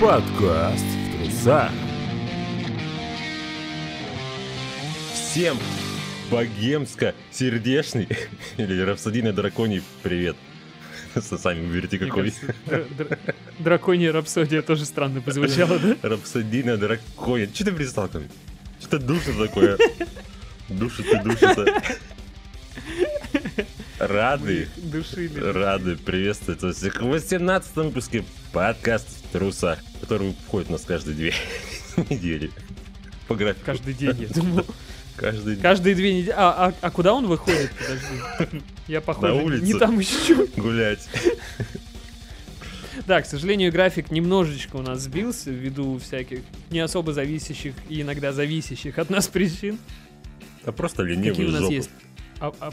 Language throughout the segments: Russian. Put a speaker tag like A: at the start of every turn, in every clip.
A: Подкаст в трусах.
B: Всем богемско-сердечный или рапсодийный драконий привет. Сами выберите какой.
C: Драконья рапсодия тоже странно позвучало, да?
B: Рапсодийная дракония. Что ты пристал мне? Что-то душно такое. И душится. Рады,
C: Душили.
B: рады приветствовать вас всех в 18 выпуске подкаст в трусах, который входит у нас каждые две недели. По графику.
C: Каждый день, я думал.
B: Каждый
C: Каждые две недели. А, а, а куда он выходит? Подожди. Я, похоже,
B: На улицу.
C: не там ищу.
B: гулять.
C: Да, к сожалению, график немножечко у нас сбился ввиду всяких не особо зависящих и иногда зависящих от нас причин.
B: А просто
C: Какие
B: ленивый
C: у нас
B: жопу.
C: есть? А, а,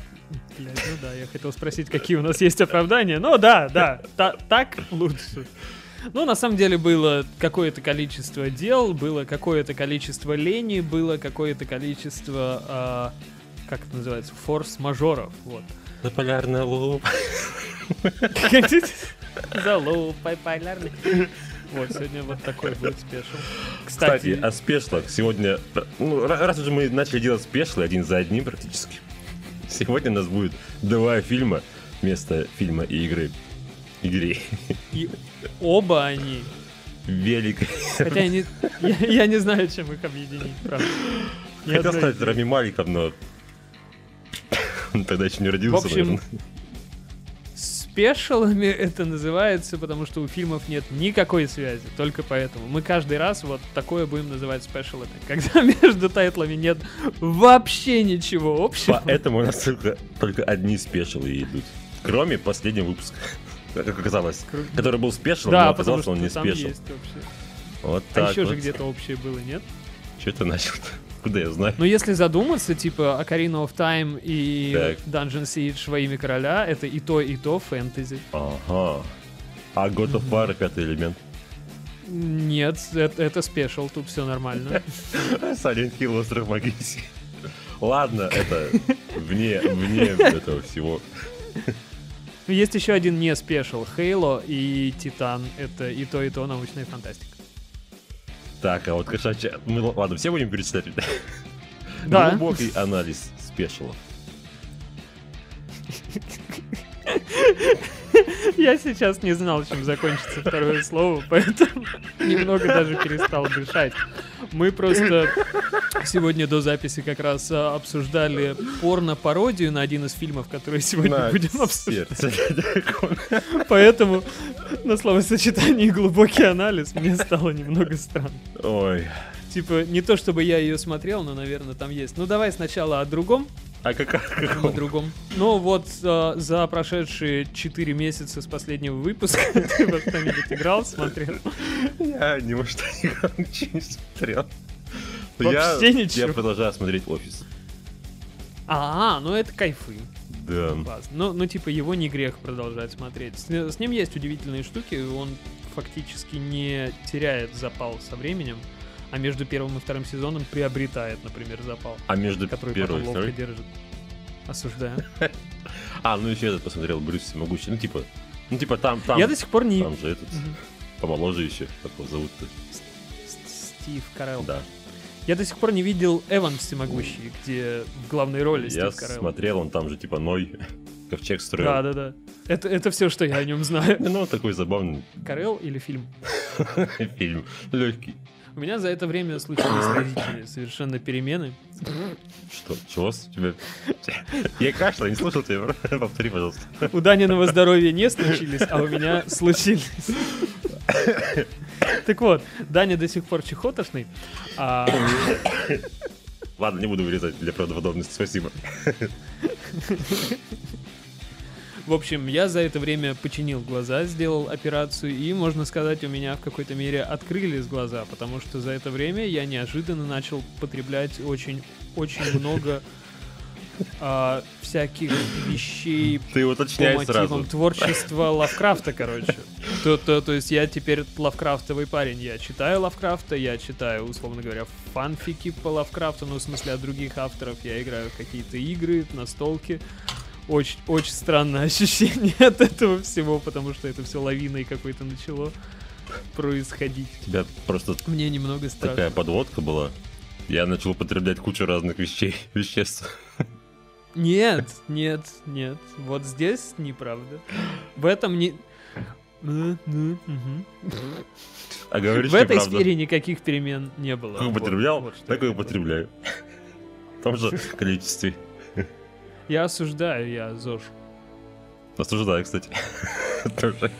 C: блядь, ну да, я хотел спросить, какие у нас есть оправдания. Ну да, да, та- так лучше. Ну, на самом деле было какое-то количество дел, было какое-то количество лени, было какое-то количество, а, как это называется, форс-мажоров, вот.
B: На полярная луп.
C: Залупай полярный. Вот, сегодня вот такой будет спешл.
B: Кстати,
C: Кстати,
B: о спешлах. Сегодня, ну, ра- раз уже мы начали делать спешлы один за одним практически, сегодня у нас будет два фильма вместо фильма и игры. Игры.
C: и оба они,
B: Велик.
C: хотя я не, я, я не знаю, чем их объединить, правда. Ни
B: Хотел стать. Рами Маликом, но он тогда еще не
C: В
B: родился,
C: общем,
B: наверное.
C: спешалами это называется, потому что у фильмов нет никакой связи, только поэтому. Мы каждый раз вот такое будем называть спешалами, когда между тайтлами нет вообще ничего общего.
B: Поэтому у нас только, только одни special ы идут. Кроме последнего выпуска. Как оказалось.
C: Кру-
B: Который был special, но
C: Да,
B: оказалось,
C: потому
B: что он не
C: вообще.
B: Вот
C: А
B: так
C: еще же
B: вот.
C: где-то общее было, нет?
B: Что ты начал Куда я знаю?
C: Но если задуматься, типа Ocarina of Time и
B: Так.
C: Dungeon Siege во имя короля, это и то, и то фэнтези.
B: Ага. А God of War пятый элемент.
C: Нет, это, это special, тут все нормально.
B: Silent Hill остров магии. Ладно, это вне, вне этого всего.
C: Ну, Есть еще один не спешл, Halo и Титан. Это и то, и то научная фантастика.
B: Так, а вот кошачья... Мы, ладно, все будем перечислять?
C: Да.
B: Глубокий анализ спешилов.
C: Я сейчас не знал, чем закончится второе слово, поэтому немного даже перестал дышать. Мы просто сегодня до записи как раз а, обсуждали порно-пародию на один из фильмов, который сегодня
B: На
C: будем обсуждать. Поэтому на словосочетании глубокий анализ мне стало немного странно.
B: Ой.
C: Типа, не то чтобы я ее смотрел, но, наверное, там есть. Ну, давай сначала о другом.
B: А как,
C: О другом. Ну, вот э, за прошедшие 4 месяца с последнего выпуска ты во что-нибудь играл, смотрел?
B: Я ни во что ничего не смотрел.
C: Вообще
B: я,
C: ничего?
B: Я продолжаю смотреть офис.
C: А, ну это кайфы.
B: Да.
C: Класс. Ну, ну, типа, его не грех продолжать смотреть. С, с ним есть удивительные штуки, он фактически не теряет запал со временем, а между первым и вторым сезоном приобретает, например, запал,
B: А между
C: который
B: первой и
C: потом ловко
B: второй?
C: держит. Осуждаю.
B: А, ну еще этот посмотрел, Брюс Всемогущий. Ну типа, ну типа там, там,
C: Я до сих пор не...
B: там же этот, помоложе еще, как его зовут-то.
C: Стив Карелл.
B: Да.
C: Я до сих пор не видел Эван Всемогущий, где в главной роли
B: Я
C: Стив Карелл.
B: смотрел, он там же типа Ной, ковчег строил.
C: Да, да, да. Это, это все, что я о нем знаю.
B: Ну, такой забавный
C: Карелл или фильм?
B: фильм. Легкий.
C: У меня за это время случились родители совершенно перемены.
B: Что? Чего с тебя? Я кашлял, не слушал тебя. Повтори, пожалуйста.
C: У Даниного здоровья не случились, а у меня случились. Так вот, Даня до сих пор чехотошный. а
B: Ладно, не буду вырезать для правдоподобности, спасибо.
C: В общем, я за это время починил глаза, сделал операцию, и, можно сказать, у меня в какой-то мере открылись глаза, потому что за это время я неожиданно начал потреблять очень-очень много а, всяких вещей
B: Ты
C: по
B: уточняй
C: мотивам
B: сразу.
C: творчества Лавкрафта, короче. То, то, то есть я теперь лавкрафтовый парень. Я читаю Лавкрафта, я читаю, условно говоря, фанфики по Лавкрафту, ну, в смысле, от других авторов. Я играю в какие-то игры, настолки. Очень, очень странное ощущение от этого всего, потому что это все лавиной какой-то начало. происходить.
B: Тебя просто
C: Мне немного страшно.
B: такая подводка была. Я начал употреблять кучу разных вещей, веществ.
C: Нет, нет, нет. Вот здесь неправда. В этом не...
B: А говоришь
C: В этой сфере никаких перемен не было.
B: Как употреблял,
C: вот
B: так и употребляю. В том же количестве.
C: Я осуждаю, я ЗОЖ.
B: Осуждаю, кстати. Тоже.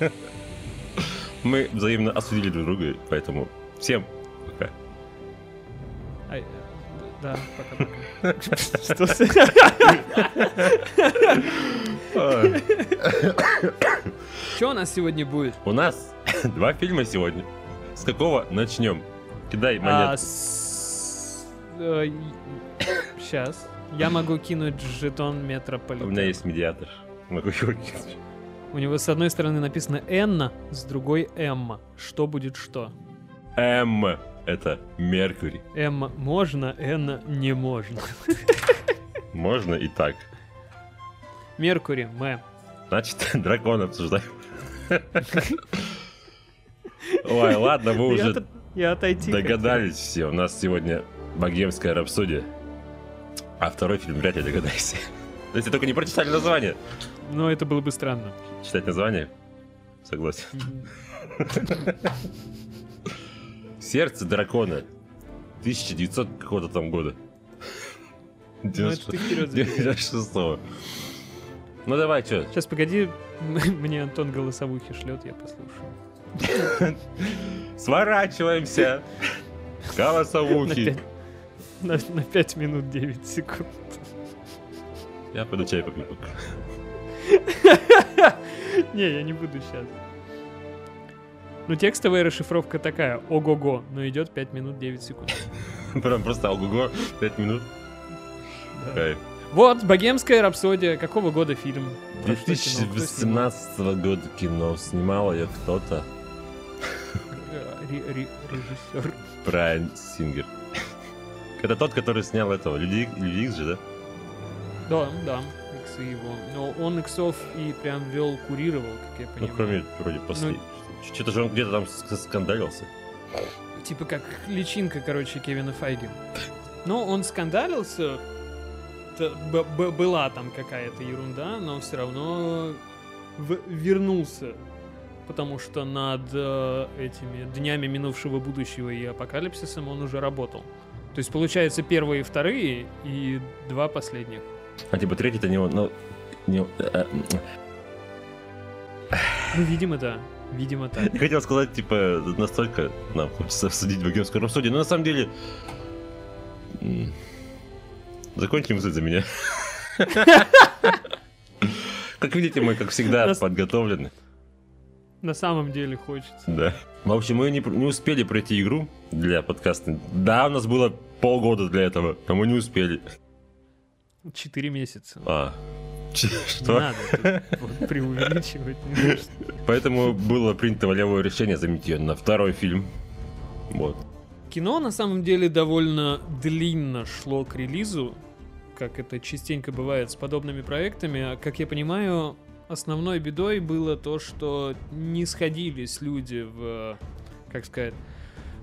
B: Мы взаимно осудили друг друга, поэтому всем пока.
C: Ай, э, Да, пока-пока. Что у нас сегодня будет?
B: У нас два фильма сегодня. С какого начнем? Кидай монету.
C: Сейчас. Я могу кинуть жетон
B: У меня
C: метрополитена.
B: есть медиатор. Могу его кинуть.
C: У него с одной стороны написано Энна, с другой Эмма. Что будет что?
B: М. Это Меркурий.
C: Эмма можно, Энна не можно.
B: Можно и так.
C: Меркурий, Мэ.
B: Значит, дракон обсуждаем. Ой, ладно, вы уже догадались все. У нас сегодня богемская рапсодия. А второй фильм вряд ли догадаешься. Если только не прочитали название.
C: Но это было бы странно.
B: Читать название? Согласен. Сердце дракона. 1900 какого-то там года.
C: Ну, это ты вперед забегай.
B: 96 Ну давай, что?
C: Сейчас, погоди, мне Антон голосовухи шлет, я послушаю.
B: Сворачиваемся. Голосовухи.
C: На, на 5 минут 9 секунд.
B: Я пойду чай попью.
C: Не, я не буду сейчас. Ну, текстовая расшифровка такая, ого-го, но идет 5 минут 9 секунд.
B: Прям просто ого 5 минут. Кайф.
C: Вот, «Богемская рапсодия». Какого года фильм? Про что кино? Кто снимал?
B: 2018 года кино снимал ее кто-то.
C: Ре- ре- Режиссер.
B: Брайан Сингер. Это тот, который снял этого. Люди Люди Икс же, да?
C: Да, да, иксы его. Но он иксов и прям вел, курировал, как я
B: Ну,
C: понимаю.
B: кроме вроде последнего. Что-то же он где-то там ск- скандалился.
C: Типа как личинка, короче, Кевина Файги. Но он скандалился. Б- б- была там какая-то ерунда, но все равно вернулся. Потому что над э, этими днями минувшего будущего и апокалипсисом он уже работал. То есть, получается, первые и вторые, и два последних.
B: А типа третий-то не ну... Не, э, э,
C: Ну, видимо, да. Видимо, так.
B: Я хотел сказать, типа, настолько нам хочется обсудить богемскую рапсодию, но на самом деле... Закончим мысль за меня. Как видите, мы, как всегда, подготовлены.
C: На самом деле хочется.
B: Да. В общем, мы не, не успели пройти игру для подкаста. Да, у нас было полгода для этого, а мы не успели.
C: Четыре месяца.
B: А, ч-
C: Не
B: что?
C: надо вот преувеличивать. не нужно.
B: Поэтому было принято волевое решение заменить ее на второй фильм. Вот.
C: Кино на самом деле довольно длинно шло к релизу, как это частенько бывает с подобными проектами. А, Как я понимаю, основной бедой было то, что не сходились люди в, как сказать,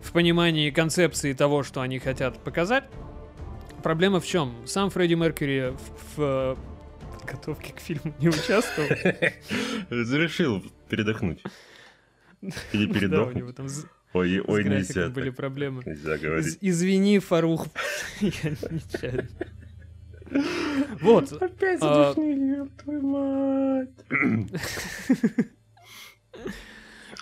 C: в понимании концепции того, что они хотят показать. Проблема в чем? Сам Фредди Меркьюри в, в подготовке к фильму не участвовал.
B: Решил передохнуть. Или
C: Да, у
B: передохнуть.
C: него там с
B: Ой, ой, нельзя.
C: были проблемы.
B: Нельзя
C: Из-
B: говорить.
C: Извини, Фарух. Я нечаянно. Вот.
B: Опять
C: А,
B: задушнили, твою мать.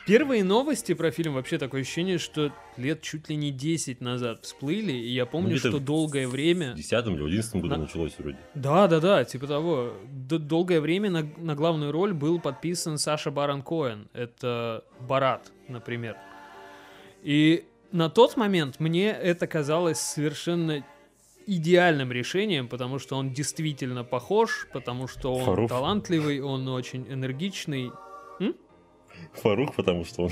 C: Первые новости про фильм вообще такое ощущение, что лет чуть ли не 10 назад всплыли, и я помню,
B: где-то
C: что
B: в
C: долгое
B: В
C: время...
B: 10 или в 11 году
C: На-
B: началось вроде.
C: Да, да, да, типа того. Д- долгое время на, на главную роль был подписан Саша Барон Коэн. Это Барат, например. И на тот момент мне это казалось совершенно идеальным решением, потому что он действительно похож, потому что он
B: Фарух.
C: талантливый, он очень энергичный.
B: Фарух, потому что он...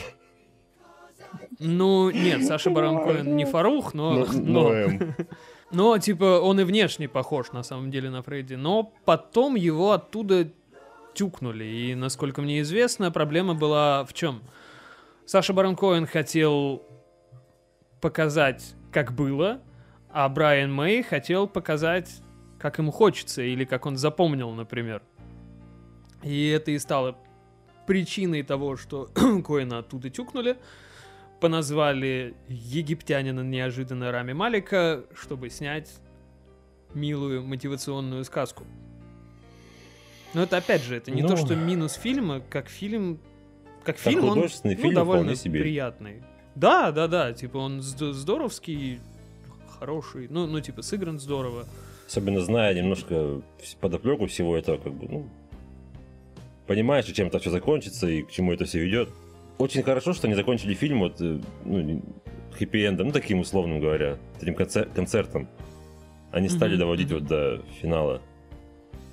C: Ну, нет, Саша Барон Коэн не Фарух, но,
B: Но-
C: но,
B: но, эм,
C: но, типа, он и внешне похож, на самом деле, на Фредди. Но потом его оттуда тюкнули. И, насколько мне известно, проблема была в чем? Саша Барон Коэн хотел показать, как было, а Брайан Мэй хотел показать, как ему хочется, или как он запомнил, например. И это и стало причиной того, что Коэна оттуда тюкнули, поназвали египтянина неожиданно Рами Малика, чтобы снять милую мотивационную сказку. Но это опять же, это не
B: Ну.
C: то, что минус фильма, как фильм, как
B: Как
C: фильм он ну,
B: фильм
C: довольно
B: себе.
C: приятный. Да, да, да, типа он зд- здоровский, хороший, ну, ну типа сыгран здорово.
B: Особенно зная немножко подоплеку всего этого, как бы, ну, понимаешь, чем это все закончится и к чему это все ведет. Очень хорошо, что они закончили фильм вот, э, ну, хэппи-эндом, ну, таким условным говоря, этим концер- концертом. Они стали
C: Мгм,
B: доводить вот до финала.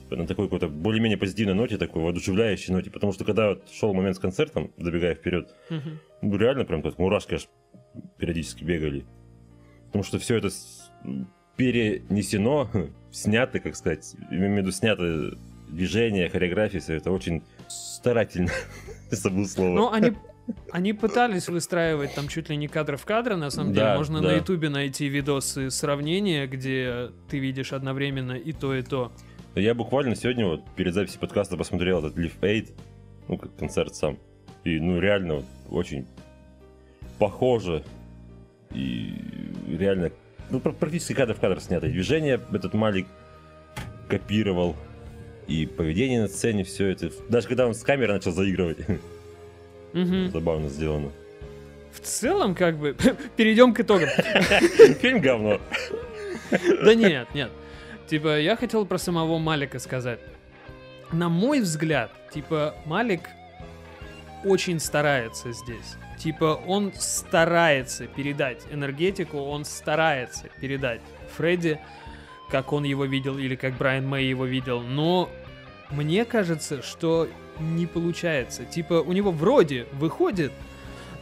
B: На такой какой-то более-менее позитивной ноте, такой воодушевляющей ноте. Потому что когда вот шел момент с концертом, забегая вперед,
C: Мгм.
B: ну, реально прям как мурашки аж периодически бегали. Потому что все это перенесено, снято, как сказать, имею в виду снято движение, хореография, все это очень старательно. Забыл слово.
C: Ну, они, они пытались выстраивать там чуть ли не кадр в кадр, на самом деле.
B: Да,
C: Можно
B: да.
C: на ютубе найти видосы сравнения, где ты видишь одновременно и то, и то.
B: Я буквально сегодня вот перед записью подкаста посмотрел этот Live Aid, ну, как концерт сам. И, ну, реально вот очень похоже. И реально, ну, пр- практически кадр в кадр снято. Движение этот Малик копировал. И поведение на сцене, все это. Даже когда он с камеры начал заигрывать,
C: Мгм.
B: забавно сделано.
C: В целом, как бы, перейдем к итогам.
B: Фильм говно.
C: Да нет, нет. Типа, я хотел про самого Малика сказать. На мой взгляд, типа, Малик очень старается здесь. Типа, он старается передать энергетику, он старается передать Фредди, как он его видел или как Брайан Мэй его видел, но мне кажется, что не получается. Типа, у него вроде выходит,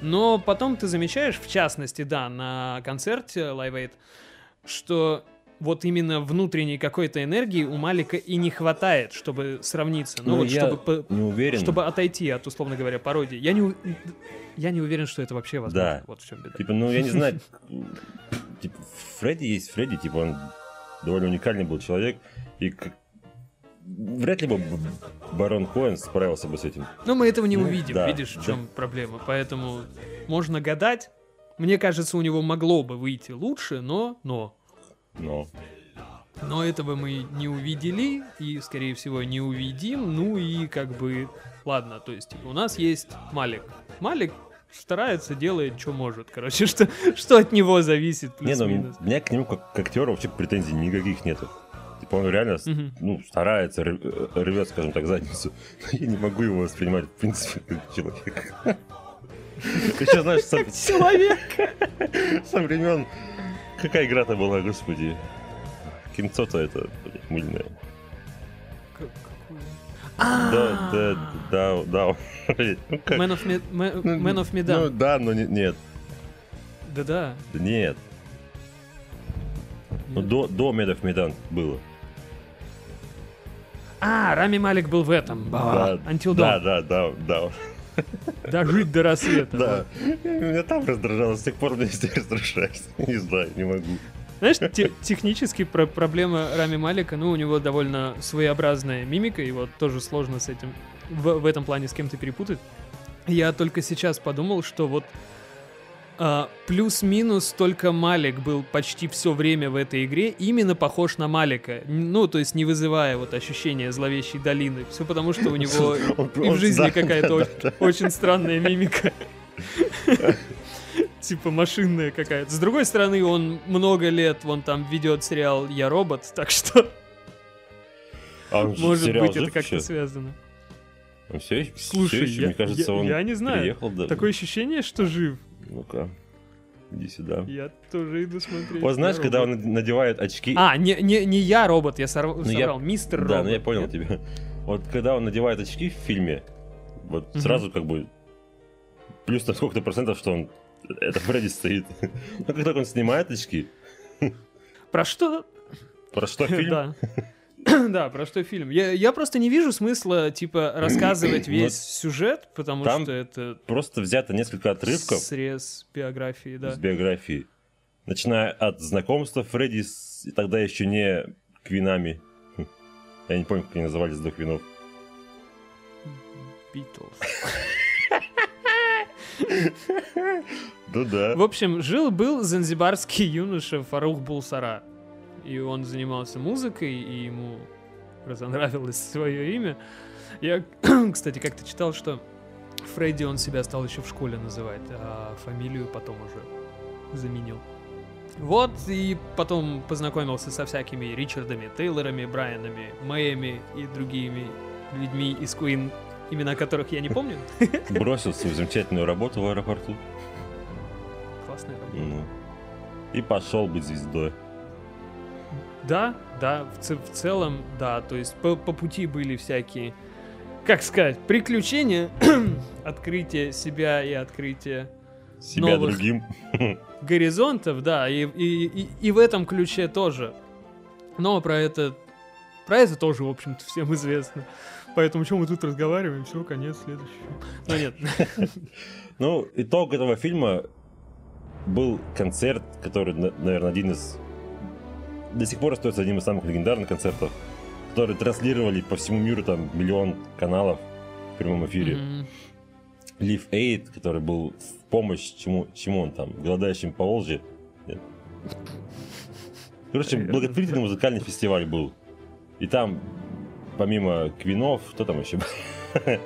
C: но потом ты замечаешь, в частности, да, на концерте Live Aid, что вот именно внутренней какой-то энергии у Малика и не хватает, чтобы сравниться. Ну,
B: Ну,
C: вот
B: я
C: чтобы,
B: Не уверен.
C: чтобы отойти от, условно говоря, пародии. Я не, я не уверен, что это вообще возможно.
B: Да.
C: Вот в чем беда.
B: Типа, ну, я не знаю, типа, Фредди есть Фредди, типа, он довольно уникальный был человек, и вряд ли бы Барон Коэн справился бы с этим.
C: Но мы этого не
B: Ну,
C: увидим,
B: да,
C: видишь, в
B: да.
C: чем проблема. Поэтому можно гадать. Мне кажется, у него могло бы выйти лучше, но, но,
B: Но
C: но этого мы не увидели и, скорее всего, не увидим. Ну и как бы, ладно, то есть у нас есть Малик. Малик старается, делает, что может. Короче, что, что от него зависит,
B: не, ну,
C: плюс-минус.
B: у меня к нему как к актеру вообще претензий никаких нету. Типа он реально
C: Мгм.
B: ну, старается, э, рвет, скажем так, задницу. Но я не могу его воспринимать, в принципе, как человека. Ты что знаешь, со,
C: Человек!
B: со времен... Какая игра-то была, господи? Кинцо-то это, блядь, мыльное. Да,
C: А,
B: да, да, да. Блядь, ну?
C: Man of, Me-
B: Ну,
C: Man of Medan.
B: Ну да, но не- нет,
C: Да-да.
B: нет. Ну, до, до Медов Медан было.
C: А, Рами Малик был в этом.
B: Да,
C: Until
B: да,
C: Dawn.
B: да, да, да.
C: Дожить до рассвета.
B: Да. Меня там раздражало, с тех пор меня здесь раздражает. Не знаю, не могу.
C: Знаешь, те- технически про- проблема Рами Малика, ну, у него довольно своеобразная мимика, и вот тоже сложно с этим, в, в этом плане с кем-то перепутать. Я только сейчас подумал, что вот а, плюс-минус только Малик был почти все время в этой игре именно похож на Малика. Ну, то есть не вызывая вот ощущения зловещей долины. Все потому, что у него и в жизни какая-то очень, странная мимика. Типа машинная какая-то. С другой стороны, он много лет, вон там ведет сериал «Я робот», так что,
B: А
C: может быть, это как-то связано.
B: Он все, еще-
C: Слушай,
B: все еще,
C: я-
B: мне кажется,
C: я-
B: он
C: я не знаю.
B: приехал. Да.
C: Такое ощущение, что жив.
B: Ну-ка, иди сюда.
C: Я тоже иду смотреть.
B: Вот знаешь,
C: «Я
B: когда
C: робот».
B: он надевает очки...
C: А, не, не, не я робот, я сорв-
B: Ну, я-.
C: Мистер робот.
B: Да, ну я понял
C: Нет?
B: тебя. Вот когда он надевает очки в фильме, вот
C: Мгм.
B: сразу как бы плюс на сколько-то процентов, что он это Фредди стоит. Но когда он снимает очки,
C: Про что?
B: про что фильм?
C: Да. Да, про что фильм. Я, я просто не вижу смысла, типа, рассказывать
B: Ну,
C: весь сюжет, потому
B: там
C: что это
B: Просто взято несколько отрывков
C: срез биографии, да.
B: с биографии. Начиная от знакомства Фредди с и тогда еще не Квинами. Я не помню, как они назывались до Квинов.
C: Битлз.
B: Ну да.
C: В общем, жил-был занзибарский юноша Фарух Булсара. И он занимался музыкой, и ему разонравилось свое имя. Я, кстати, как-то читал, что Фредди он себя стал еще в школе называть, а фамилию потом уже заменил. Вот, и потом познакомился со всякими Ричардами, Тейлорами, Брайанами, Мэями и другими людьми из Queen, имена которых я не помню.
B: Бросил свою замечательную работу в аэропорту.
C: Классная работа.
B: Ну. И пошел быть звездой.
C: Да, да, в, в целом, да. То есть по, по пути были всякие, как сказать, приключения, открытие себя и открытие
B: Себя
C: Новых.
B: другим.
C: горизонтов, да, и, и, и, и в этом ключе тоже. Но про это, про это тоже, в общем-то, всем известно. Поэтому, чем мы тут разговариваем, все, конец, следующий. Но нет.
B: Ну, итог этого фильма был концерт, который, на- наверное, один из... До сих пор остается одним из самых легендарных концертов, который транслировали по всему миру там миллион каналов в прямом эфире.
C: Мгм.
B: Live Aid, который был в помощь чему, чему он там, голодающим по Волжье. Короче,
C: Наверное,
B: благотворительный
C: да.
B: музыкальный фестиваль был. И там, помимо Квинов, кто там еще был?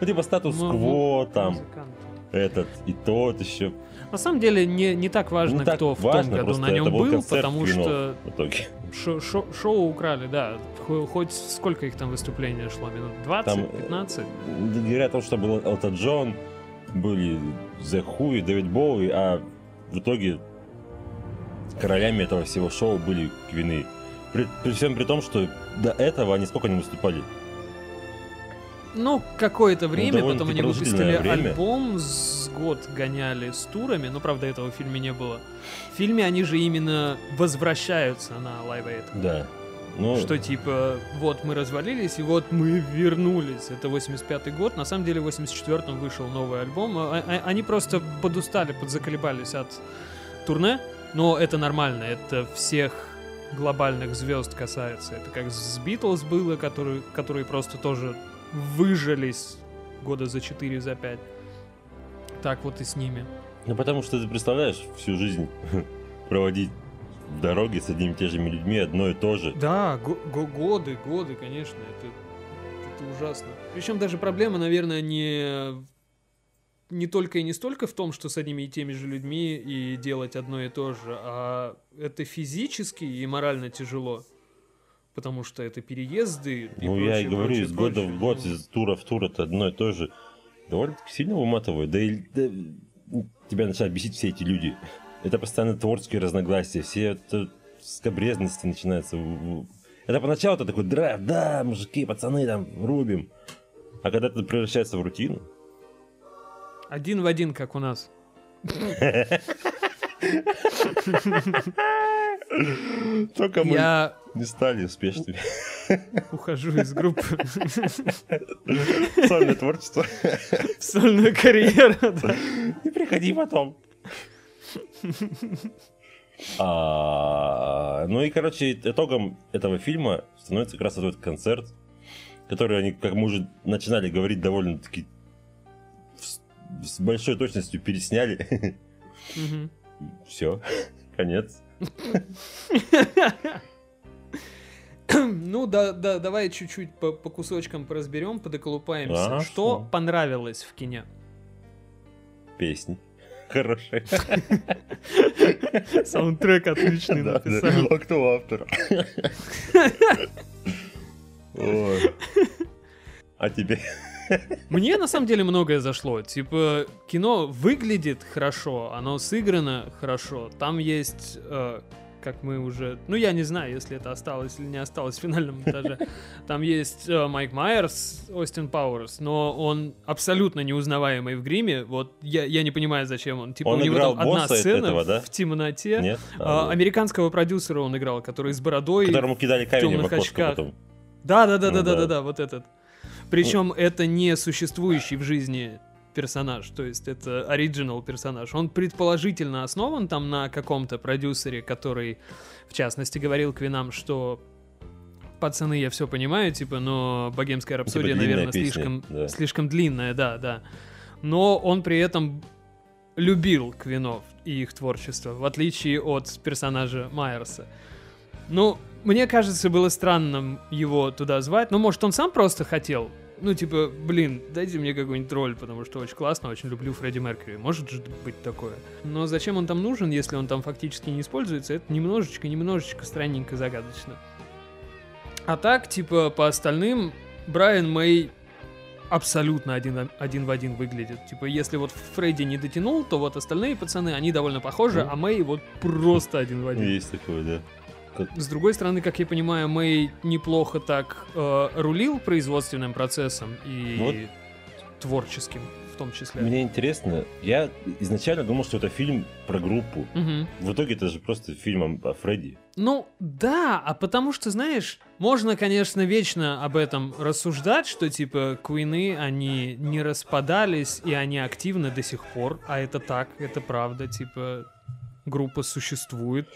B: Ну, типа статус-кво,
C: Му-
B: там,
C: музыканты.
B: этот и тот еще.
C: На самом деле не, не так важно,
B: Не так
C: кто в
B: важно,
C: том году на нем
B: был
C: был, потому что
B: В
C: шо- шо- шоу украли, да. Хо- Хоть сколько их там выступления шло? Минут 20,
B: Там,
C: 15?
B: Говорят о том, что был Элтон Джон, были The Who и Дэвид Боуи, а в итоге королями этого всего шоу были Квины. При, при всем при том, что до этого они сколько не выступали.
C: Ну, какое-то время,
B: довольно-таки
C: потом они выпустили
B: время.
C: альбом, с год гоняли с турами, но, правда, этого в фильме не было. В фильме они же именно возвращаются на Live Aid.
B: Да. Ну,
C: Что типа, вот мы развалились, и вот мы вернулись. Это 85-й год. На самом деле в 84-м вышел новый альбом. А- а- Они просто подустали, подзаколебались от турне. Но это нормально, это всех глобальных звезд касается. Это как с Битлз было, которые, которые просто тоже выжались года за 4, за 5. Так вот и с ними.
B: ну, потому что ты представляешь всю жизнь проводить в дороге с одними и теми же людьми одно и то же.
C: Да, го- го- годы, годы, конечно, это, это ужасно. Причем даже проблема, наверное, не, не только и не столько в том, что с одними и теми же людьми и делать одно и то же, а это физически и морально тяжело. Потому что это переезды. и
B: Ну, я и
C: прочее,
B: говорю,
C: прочее,
B: из года
C: прочее.
B: в год, из тура в тур это одно и то же. Довольно-таки сильно выматывает. Да и да, тебя начинают бесить все эти люди. Это постоянно творческие разногласия, все это скобрезности начинаются. Это поначалу ты такой драйв, да, мужики, пацаны, там, рубим. А когда это превращается в рутину,
C: Один в один, как у нас.
B: только мы
C: Я
B: не стали успешными.
C: ухожу из группы
B: Сольное творчество.
C: в сольную карьеру. да.
B: И приходи потом. А, ну и, короче, итогом этого фильма становится как раз этот концерт, который они, как мы уже начинали говорить, довольно-таки с, с большой точностью пересняли. Все, конец.
C: Ну да, да, давай чуть-чуть по, по кусочкам поразберем, подоколупаемся.
B: Хорошо.
C: Что понравилось в кине?
B: Песни. Хорошие.
C: Саундтрек отличный
B: Да, да.
C: написал.
B: А кто автор? А тебе?
C: Мне на самом деле многое зашло. Типа, кино выглядит хорошо, оно сыграно хорошо. Там есть э, как мы уже... Ну, я не знаю, если это осталось или не осталось в финальном монтаже. Там есть э, Майк Майерс, Остин Пауэрс, но он абсолютно неузнаваемый в гриме. Вот я, я не понимаю, зачем он. Типа,
B: Он
C: у него
B: играл
C: там одна сцена
B: этого, да?
C: в темноте.
B: Нет?
C: А,
B: А,
C: американского продюсера он играл, который с бородой.
B: Которому кидали камень в окошко
C: очках.
B: потом.
C: Да, да, да,
B: Ну
C: да, да,
B: да.
C: да, да, вот этот. Причем это не существующий в жизни персонаж, то есть это оригинал персонаж. Он предположительно основан там на каком-то продюсере, который, в частности, говорил Квинам, что пацаны, я все понимаю, типа, но богемская рапсодия,
B: длинная
C: наверное,
B: песня,
C: слишком,
B: да.
C: слишком длинная, да, да. Но он при этом любил Квинов и их творчество, в отличие от персонажа Майерса. Ну, мне кажется, было странным его туда звать. Ну, может, он сам просто хотел. Ну, типа, блин, дайте мне какой-нибудь роль, потому что очень классно, очень люблю Фредди Меркьюри. Может же быть такое. Но зачем он там нужен, если он там фактически не используется, это немножечко, немножечко странненько загадочно. А так, типа, по остальным, Брайан Мэй абсолютно один, один в один выглядит. Типа, если вот Фредди не дотянул, то вот остальные пацаны, они довольно похожи,
B: Ну.
C: а Мэй вот просто один в один.
B: Есть такое, да.
C: С другой стороны, как я понимаю, Мэй неплохо так э, рулил производственным процессом и
B: Вот.
C: творческим в том числе.
B: Мне интересно, я изначально думал, что это фильм про группу.
C: Мгм.
B: В итоге это же просто фильм о, о Фредди.
C: Ну, да, а потому что, знаешь, можно, конечно, вечно об этом рассуждать, что, типа, Куины, они не распадались, и они активны до сих пор, а это так, это правда, типа, группа существует.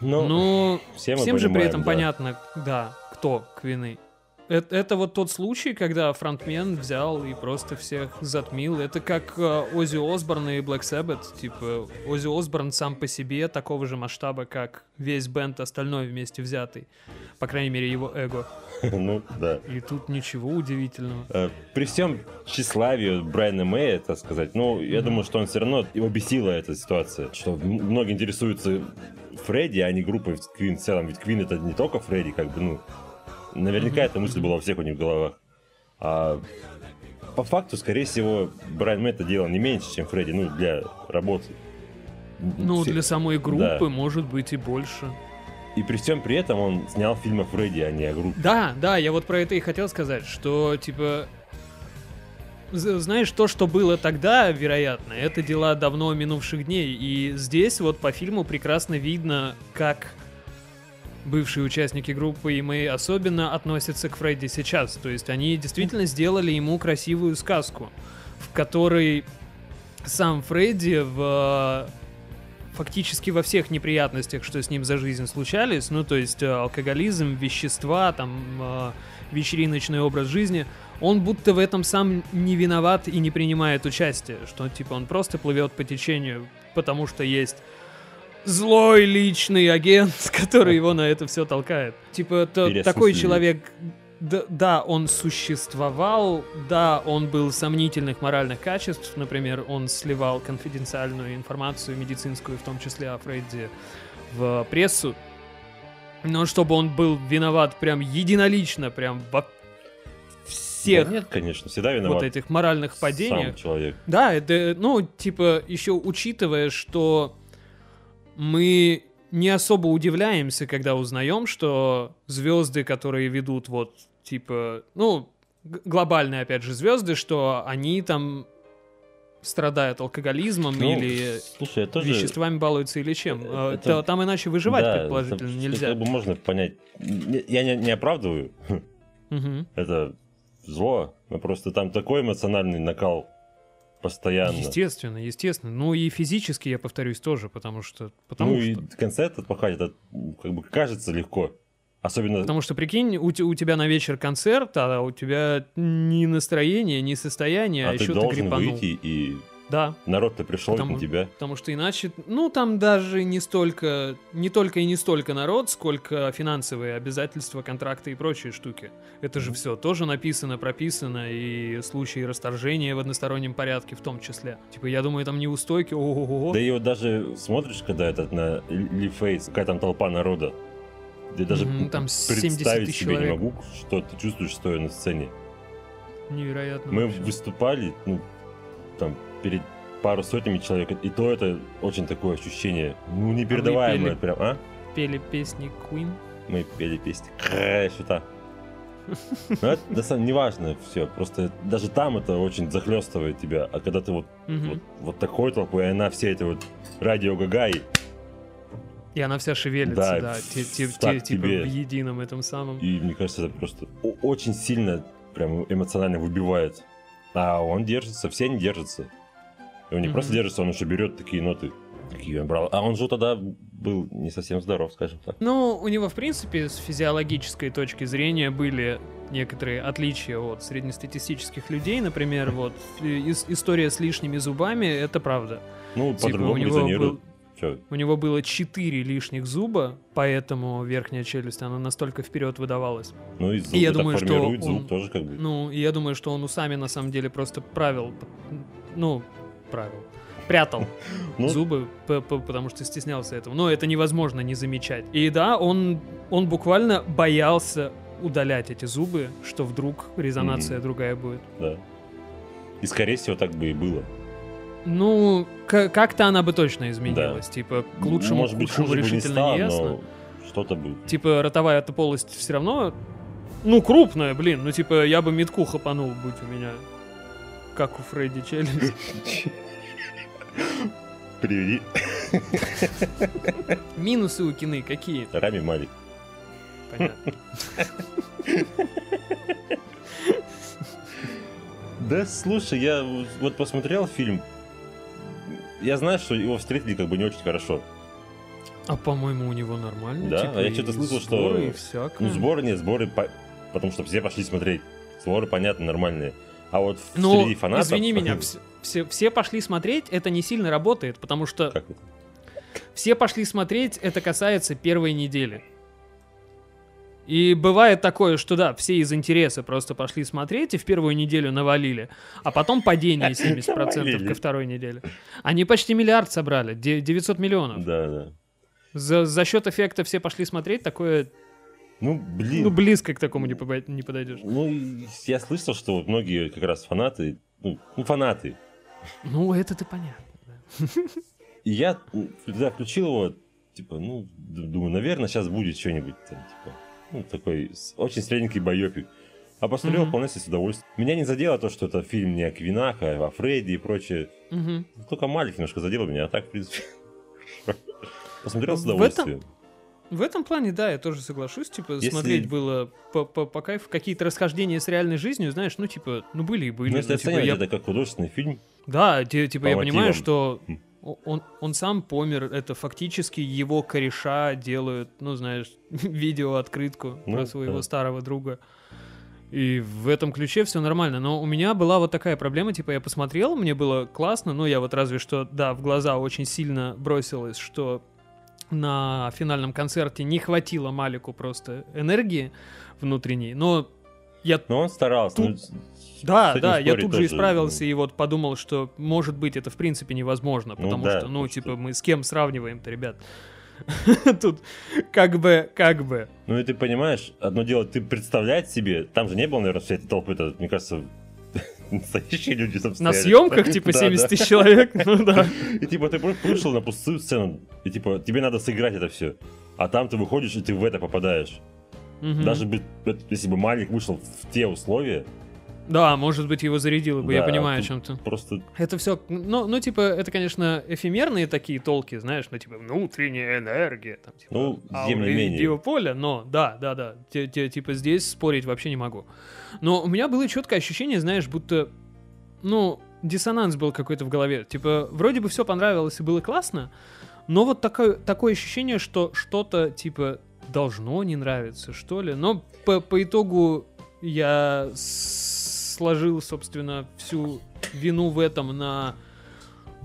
B: Но
C: Но
B: все мы
C: всем же при этом понятно, да, кто Квины. Это, это вот тот случай, когда фронтмен взял и просто всех затмил. Это как э, Оззи Осборн и Black Sabbath. Типа, Оззи Осборн сам по себе такого же масштаба, как весь бенд остальной вместе взятый. По крайней мере, его эго.
B: ну, да.
C: И тут ничего удивительного.
B: Э, При всем тщеславии Брайана Мэя, так сказать, ну, я думаю, что он все равно его бесила эта ситуация, что многие интересуются Фредди, а не группой Квин в целом. Ведь Квин это не только Фредди, как бы, ну, наверняка эта мысль была у всех у них в головах. А по факту, скорее всего, Брайан Мэй это делал не меньше, чем Фредди, ну, для работы.
C: Ну,
B: Все-
C: для самой группы,
B: да.
C: может быть, и больше.
B: И при всем при этом он снял фильм о Фредди, а не о группе.
C: Да, да, я вот про это и хотел сказать, что, типа, знаешь, то, что было тогда, вероятно, это дела давно минувших дней. И здесь вот по фильму прекрасно видно, как бывшие участники группы и мы особенно относятся к Фредди сейчас. То есть они действительно сделали ему красивую сказку, в которой сам Фредди в фактически во всех неприятностях, что с ним за жизнь случались, ну то есть э, алкоголизм, вещества, там э, вечериночный образ жизни, он будто в этом сам не виноват и не принимает участие, что типа он просто плывет по течению, потому что есть злой личный агент, который его на это все толкает. Типа то, такой человек, да, да, он существовал, да, он был сомнительных моральных качеств, например, он сливал конфиденциальную информацию медицинскую, в том числе о Фредди, в прессу, но чтобы он был виноват прям единолично, прям во всех
B: Да нет, конечно, всегда виноват
C: вот этих моральных падениях.
B: сам человек.
C: Да, это, ну, типа, еще учитывая, что мы не особо удивляемся, когда узнаем, что звезды, которые ведут вот, типа, ну, глобальные, опять же, звезды, что они там страдают алкоголизмом
B: Ну,
C: или
B: Слушай, тоже...
C: веществами балуются или чем. Э,
B: это-
C: та- Там иначе выживать,
B: Да,
C: предположительно,
B: это-
C: нельзя.
B: Как бы можно понять. Я не, не оправдываю
C: Мгм.
B: это зло, но просто там такой эмоциональный накал постоянно.
C: Естественно, естественно. Ну и физически, я повторюсь, тоже, потому что... Потому
B: ну
C: что...
B: и концерт отпахать, это как бы кажется легко. Особенно
C: Потому что, прикинь, у, у тебя на вечер концерт, а у тебя ни настроение, ни состояние, а,
B: а ты
C: еще ты
B: должен
C: грипанул.
B: выйти, и
C: Да,
B: народ-то пришел
C: Потому-
B: на тебя.
C: потому что иначе, ну, там даже не столько, не только и не столько народ, сколько финансовые обязательства, контракты и прочие штуки. Это же все тоже написано, прописано, и случаи расторжения в одностороннем порядке в том числе. Типа, я думаю, там неустойки, ого-го.
B: Да и вот даже смотришь, когда этот на Лифейс, какая там толпа народа. Я даже
C: там 70
B: представить себе не
C: человек.
B: могу, что ты чувствуешь, стоя на сцене.
C: Невероятно.
B: Мы
C: вообще.
B: выступали, ну, там, перед пару сотнями человек, и то это очень такое ощущение, ну, непередаваемое,
C: пели?
B: прям, а?
C: пели песни Queen.
B: Мы пели песни. Крэ, что-то. Но это на самом деле неважно все. Просто даже там это очень захлестывает тебя. А когда ты вот,
C: Мгм.
B: вот, вот такой толпой, и она все это вот радио Гагай,
C: И она вся шевелится,
B: Да,
C: да, те- те- те- типа в едином этом самом.
B: и мне кажется, это просто очень сильно прям эмоционально выбивает. А он держится, все они держатся. И он не
C: Мгм.
B: просто держится, он еще берет такие ноты, какие он брал. А он же тогда был не совсем здоров, скажем так.
C: Ну, у него, в принципе, с физиологической точки зрения были некоторые отличия от среднестатистических людей. Например, вот э, ис- история с лишними зубами, это правда.
B: Ну,
C: Типа,
B: по-другому
C: у него
B: резонирует.
C: был-
B: Чё?
C: У него было 4 лишних зуба, поэтому верхняя челюсть, она настолько вперед выдавалась.
B: Ну, и звук
C: я
B: это
C: думаю, что он-
B: тоже как бы.
C: Ну, и я думаю, что он усами на самом деле просто правил, ну, правил, прятал
B: Ну,
C: зубы, потому что стеснялся этого. Но это невозможно не замечать. И да, он, он буквально боялся удалять эти зубы, что вдруг резонация
B: Мгм.
C: другая будет.
B: да. И скорее всего так бы и было.
C: Ну, как-то она бы точно изменилась. Типа, к лучшему,
B: Может
C: к
B: быть, хуже бы не
C: решительно
B: стало,
C: не ясно.
B: но что-то бы.
C: Типа, ротовая полость все равно, ну, крупная, блин. Ну, типа, я бы метку хапанул, будь у меня, как у Фредди челюсть.
B: Приведи.
C: Минусы у кины какие?
B: Рами Малик.
C: Понятно.
B: Да, слушай, я вот посмотрел фильм. Я знаю, что его встретили как бы не очень хорошо.
C: А по-моему, у него нормально.
B: Да?
C: типа,
B: А я что-то слышал, что-. Ну, сборы нет, сборы, по- потому что все пошли смотреть. Сборы, понятно, нормальные. А вот
C: Ну,
B: среди фанатов...
C: извини меня, вс- все, все пошли смотреть, это не сильно работает, потому что
B: Как это?
C: все пошли смотреть, это касается первой недели. И бывает такое, что да, все из интереса просто пошли смотреть и в первую неделю навалили, а потом падение 70%
B: Навалили.
C: ко второй неделе. Они почти миллиард собрали, де- 900 миллионов.
B: Да, да.
C: За, за счет эффекта все пошли смотреть, такое,
B: Ну, блин.
C: ну, близко к такому не, не подойдешь.
B: Ну, я слышал, что вот многие как раз фанаты, ну, ну, фанаты.
C: Ну, это-то понятно. да.
B: И я, когда включил его, типа, ну, думаю, наверное, сейчас будет что-нибудь там, типа, ну, такой очень средненький байопик. А посмотрел
C: Мгм.
B: вполне себе с удовольствием. Меня не задело то, что это фильм не о Квинах, а о Фредди и прочее.
C: Мгм.
B: Только Малик немножко задел меня, а так, в принципе, посмотрел с
C: В этом-
B: удовольствием.
C: В этом плане, да, я тоже соглашусь. Типа,
B: Если-
C: смотреть было по, по, по кайфу. Какие-то расхождения с реальной жизнью, знаешь, ну, типа, ну, были и были.
B: Ну, если
C: ну, типа, я-
B: это как художественный фильм,
C: Да, типа, я понимаю,
B: мотивам.
C: что
B: М.
C: о- он, он сам помер. Это фактически его кореша делают, ну, знаешь, видео-открытку
B: Ну,
C: про своего
B: да.
C: старого друга. И в этом ключе все нормально. Но у меня была вот такая проблема, типа, я посмотрел, мне было классно, но я вот разве что, да, в глаза очень сильно бросилось, что на финальном концерте не хватило Малику просто энергии внутренней, но я
B: но он старался.
C: Тут-
B: ну,
C: да, да, я тут же исправился
B: ну,
C: и вот подумал, что может быть это в принципе невозможно,
B: Ну
C: потому
B: да,
C: что, ну, типа,
B: что-
C: мы с кем сравниваем-то, ребят? Тут как бы, как бы.
B: Ну и ты понимаешь, одно дело, ты представлять себе, там же не было, наверное, всей этой толпы, это, мне кажется, настоящие люди там
C: На
B: стояли.
C: съемках, типа,
B: Да,
C: 70
B: да.
C: тысяч человек, ну да.
B: И типа ты просто вышел на пустую сцену, и типа тебе надо сыграть это все. А там ты выходишь, и ты в это попадаешь. Даже если бы Малик вышел в те условия,
C: Да, может быть, его зарядило бы, я
B: Да,
C: понимаю, о
B: тут-
C: чем ты.
B: просто
C: Это все, ну, ну, типа, это, конечно, эфемерные такие толки, знаешь, ну, типа, внутренняя энергия, там, типа,
B: Ну, тем не менее.
C: биополя, но, да, да, да, те- те- типа, здесь спорить вообще не могу. Но у меня было четкое ощущение, знаешь, будто, ну, диссонанс был какой-то в голове. Типа, вроде бы все понравилось и было классно, но вот такое, такое ощущение, что что-то, типа, должно не нравиться, что ли. Но по, по итогу я с- сложил, собственно, всю вину в этом на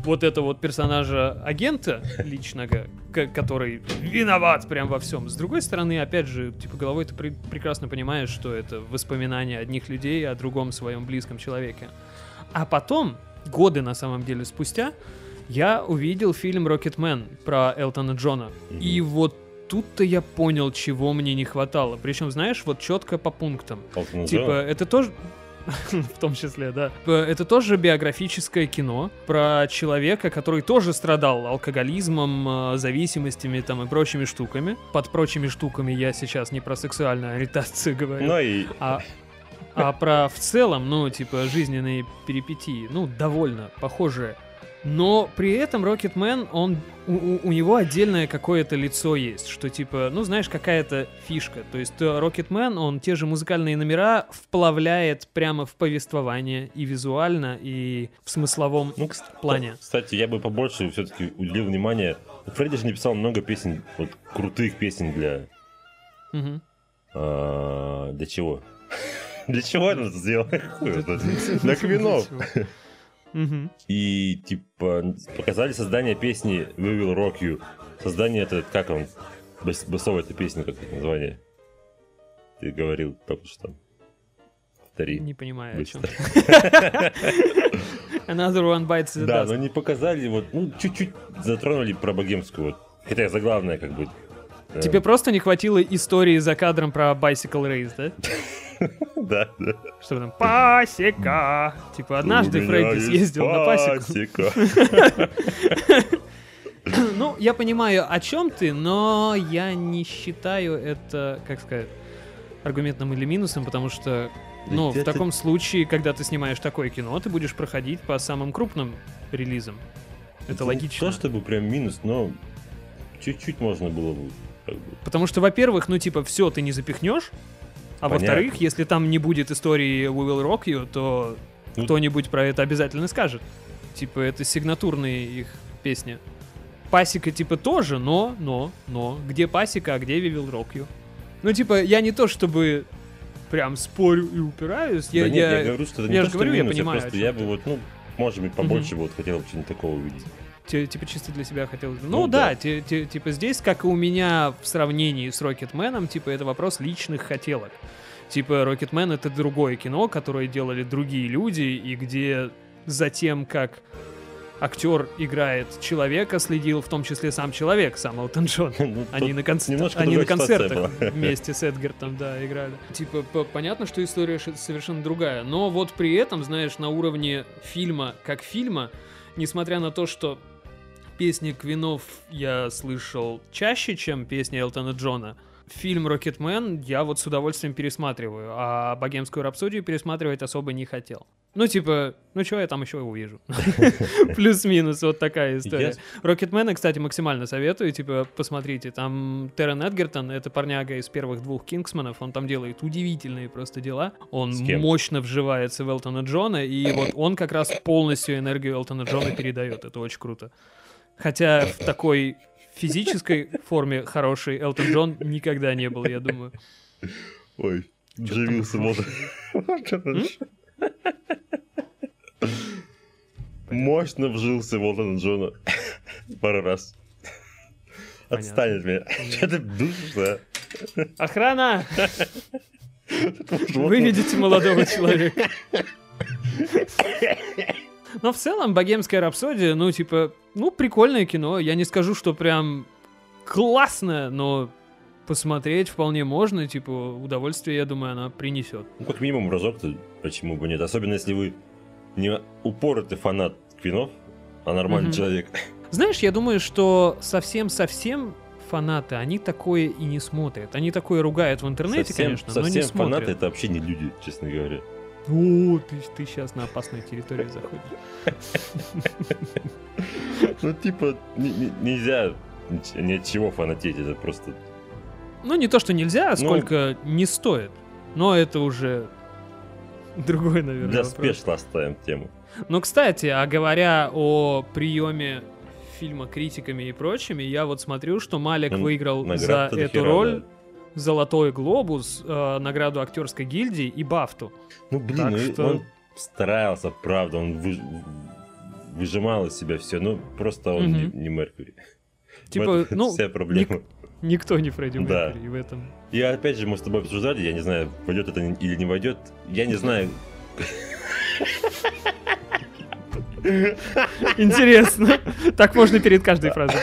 C: вот этого вот персонажа агента личного, который виноват прям во всем. С другой стороны, опять же, типа головой ты пре- прекрасно понимаешь, что это воспоминания одних людей о другом своем близком человеке. А потом, годы на самом деле спустя, я увидел фильм «Рокетмен» про Элтона Джона.
B: Мгм.
C: И вот тут-то я понял, чего мне не хватало. Причем, знаешь, вот четко по пунктам.
B: Элтона
C: Типа,
B: Джона.
C: это тоже... в том числе, да. П- Это тоже биографическое кино про человека, который тоже страдал алкоголизмом, э, зависимостями там и прочими штуками. Под прочими штуками я сейчас не про сексуальную ориентацию говорю,
B: Ну и
C: а, а про в целом, ну, типа, жизненные перипетии. Ну, довольно похожие. Но при этом Рокетмен, он, у, у- у него отдельное какое-то лицо есть, что типа, ну знаешь, какая-то фишка. То есть Рокетмен, он те же музыкальные номера вплавляет прямо в повествование и визуально, и в смысловом
B: Ну,
C: плане.
B: Кстати, я бы побольше все-таки уделил внимание. Фредди же написал много песен, вот крутых песен для.
C: Мгм.
B: а, для чего? Для чего он это сделал? Для Квинов.
C: Мгм.
B: И, типа, показали создание песни We Will Rock You. Создание это, как он, бас- басовая эта песня, как это название? Ты говорил только что. Повтори.
C: Не понимаю, о чем.
B: Быстро.
C: Another one bites the
B: Да,
C: dust.
B: но не показали, вот, ну, чуть-чуть затронули про богемскую, вот. Хотя заглавная, как бы.
C: Тебе просто не хватило истории за кадром про Bicycle Race, да?
B: Да, да.
C: Что там? Пасека! Типа, однажды
B: есть
C: съездил на пасеку. Ну, я понимаю, о чем ты, но я не считаю это, как сказать, аргументом или минусом, потому что, ну, в таком случае, когда ты снимаешь такое кино, ты будешь проходить по самым крупным релизам. Это
B: не
C: логично.
B: то чтобы прям минус, но чуть-чуть можно было бы. Бы.
C: Потому что, во-первых, ну, типа, все ты не запихнешь, а во-вторых, если там не будет истории We Will Rock You, то
B: Ну-
C: кто-нибудь про это обязательно скажет. Типа, это сигнатурные их песни. Пасека, типа, тоже, но, но, но, где пасека, а где We Will Rock You? Ну, типа, я не то чтобы прям спорю и упираюсь, я,
B: Да нет,
C: я-
B: я говорю, что это
C: я
B: не то, что
C: говорю, я
B: минус,
C: понимаю,
B: просто
C: о
B: я бы вот, ну, может быть, побольше бы вот хотел что-нибудь такого увидеть.
C: Ти- типа чисто для себя хотел. Ну,
B: Ну
C: да,
B: да.
C: ти- ти- типа здесь, как и у меня в сравнении с Рокетменом, типа это вопрос личных хотелок. Типа Рокетмен это другое кино, которое делали другие люди, и где за тем, как актер играет человека, следил в том числе сам человек, сам Элтон Джон.
B: Ну,
C: Они на, конц- они на концертах вместе с Эдгартом, да, играли. Типа, понятно, что история совершенно другая. Но вот при этом, знаешь, на уровне фильма как фильма, несмотря на то, что песни Квинов я слышал чаще, чем песни Элтона Джона, фильм «Рокетмен» я вот с удовольствием пересматриваю, а «Богемскую рапсодию» пересматривать особо не хотел. Ну, типа, ну что я там еще увижу? Плюс-минус, вот такая история. Рокетмена, кстати, максимально советую, типа, посмотрите, там Террен Эдгертон, это парняга из первых двух Кингсманов, он там делает удивительные просто дела, он мощно вживается в Элтона Джона, и вот он как раз полностью энергию Элтона Джона передает, это очень круто. Хотя в такой физической форме хороший Элтон Джон никогда не был, я думаю.
B: Ой,
C: ушло?
B: вот. Мощно вжился в Уолтона Джона пару раз. Отстань от меня. Что ты душишь, а?
C: Охрана! Выведите молодого человека. Но в целом, «Богемская рапсодия», ну, типа, ну, прикольное кино. Я не скажу, что прям классное, но посмотреть вполне можно. Типа, удовольствие, я думаю, она принесет.
B: Ну, как минимум разок-то, почему бы нет? Особенно, если вы не упоротый фанат Квинов, а нормальный
C: Мгм.
B: человек.
C: Знаешь, я думаю, что совсем-совсем фанаты, они такое и не смотрят. Они такое ругают в интернете,
B: совсем
C: конечно, но не
B: совсем
C: смотрят.
B: фанаты это вообще не люди, честно говоря.
C: О, ты, ты сейчас на опасную территорию заходишь.
B: Ну, типа, нельзя ни- от чего фанатеть, это просто...
C: Ну, не то, что нельзя, а
B: Ну-
C: сколько не стоит. Но это уже другой, наверное,
B: Для спешла оставим тему.
C: Ну, кстати, а говоря о приеме фильма критиками и прочими, я вот смотрю, что Малик выиграл за эту роль. Золотой глобус, э, награду актерской гильдии и Бафту.
B: Ну, блин,
C: Так
B: ну,
C: что-
B: он старался, правда, он выж- выжимал из себя все, ну, просто он не,
C: Мгм.
B: не Меркьюри.
C: Типа,
B: этом
C: ну,
B: вся проблема.
C: никто не Фредди
B: Да.
C: Меркьюри в этом.
B: И опять же, мы с тобой обсуждали, я не знаю, войдет это или не войдет. Я не знаю,
C: Интересно. Так можно перед каждой фразой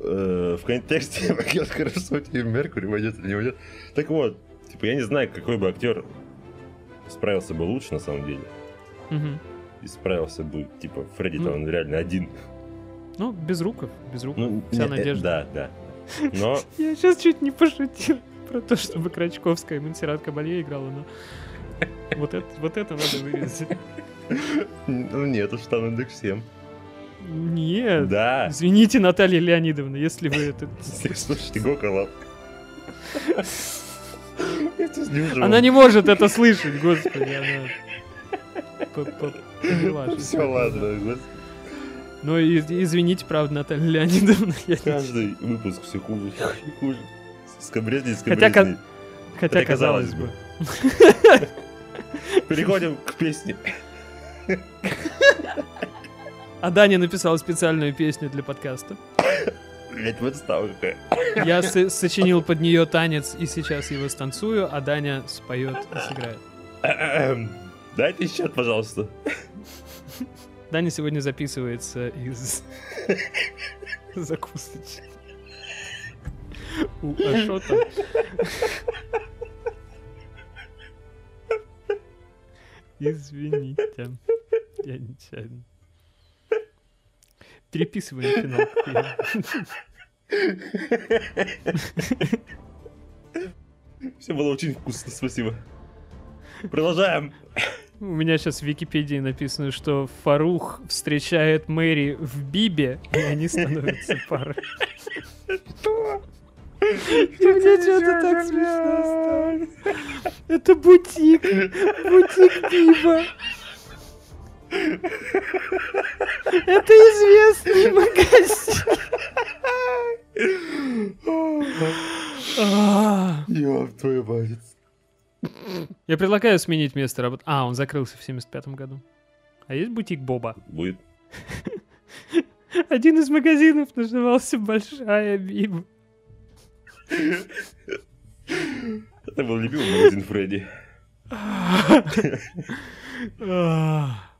B: э, в контексте Богемской рапсодии Меркьюри войдет или не войдет. Так вот, Типа, я не знаю, какой бы актер справился бы лучше, на самом деле. И справился бы, типа, Фредди-то
C: Ну.
B: он реально один.
C: Ну, без руков, без рук.
B: Ну,
C: Вся
B: не- э,
C: надежда.
B: Да, да. Но
C: Я сейчас чуть не пошутил про то, чтобы Крачковская Монсеррат Кабалье играла, но вот это, вот это надо вырезать.
B: ну, нет уж там индекс 7.
C: Нет.
B: Да.
C: Извините, Наталья Леонидовна, если вы это...
B: Слушайте, выживу.
C: Она не может это слышать, господи, она...
B: Все, ладно. господи.
C: Ну, извините, правда, Наталья Леонидовна,
B: Каждый выпуск все хуже и хуже. Скобрезней, скобрезней.
C: Хотя,
B: казалось бы. Переходим к песне.
C: А Даня написал специальную песню для подкаста.
B: Блять, вот стала какая.
C: Я со- сочинил под нее танец и сейчас его станцую, а Даня споет и сыграет.
B: Эм, Дайте счет, пожалуйста.
C: Даня сегодня записывается из закусочек. У Ашота. Извините. Я нечаянно. Переписываем финал.
B: Все было очень вкусно, спасибо. Продолжаем.
C: У меня сейчас в Википедии написано, что Фарух встречает Мэри в Бибе, и они становятся парой.
B: Что?
C: Мне что-то так смешно стало. Это бутик. Бутик Биба. Это известный магазин.
B: Ёб твою мать.
C: Я предлагаю сменить место работы. А, он закрылся в 75 году. А есть бутик Боба?
B: Будет.
C: Один из магазинов назывался Большая Биба.
B: Это был любимый магазин Фредди.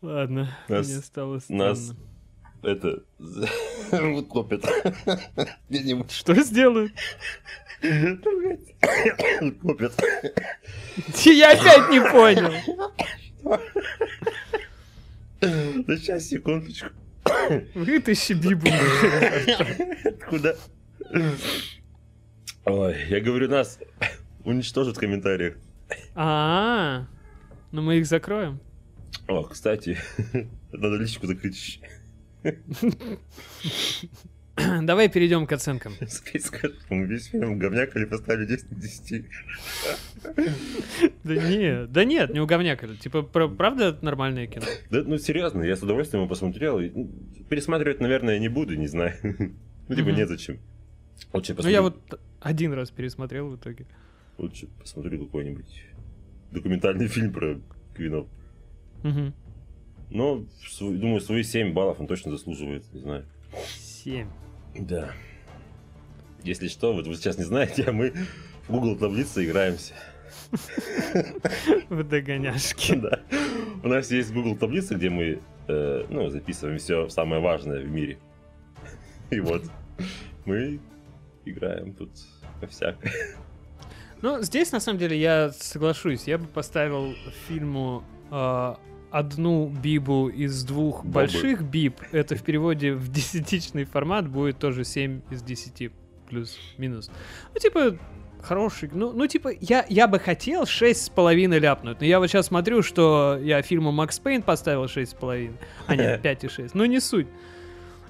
C: Ладно,
B: Нас-
C: мне стало
B: нас-
C: странно.
B: Это... Вот копят. Где-нибудь.
C: Что сделают?
B: Копят.
C: Я опять не понял.
B: Да сейчас, секундочку.
C: Вытащи Бибу.
B: Откуда? Ой, я говорю, нас уничтожат в комментариях.
C: А, ну мы их закроем.
B: О, кстати, надо личку закрыть.
C: Давай перейдем к оценкам.
B: Скажем, мы весь фильм говняк или поставили 10 на 10.
C: Да нет, да нет, не уговняк. Типа, про- правда нормальное кино?
B: Да, ну серьезно, я с удовольствием его посмотрел. ну, Пересматривать, наверное, не буду, не знаю. Ну, типа, незачем. Лучше
C: Ну я
B: посмотрю-
C: вот один раз пересмотрел в итоге.
B: Лучше посмотрю какой-нибудь документальный фильм про Квинов.
C: Мгм.
B: Но, думаю, свои 7 баллов он точно заслуживает, не знаю.
C: Семь.
B: Да. Если что, вот вы сейчас не знаете, а мы в Google таблице играемся.
C: В догоняшки.
B: Да. У нас есть Google таблица, где мы э, ну, записываем все самое важное в мире. И вот мы играем тут всякое.
C: Ну, здесь, на самом деле, я соглашусь. Я бы поставил фильму э, одну бибу из двух
B: Бобы.
C: больших биб. Это в переводе в десятичный формат будет тоже 7 из 10 плюс-минус. Ну, типа, хороший. Ну, ну типа, я, я бы хотел 6,5 ляпнуть. Но я вот сейчас смотрю, что я фильму Макс Пейн поставил 6,5. А нет, 5,6. Ну, не суть.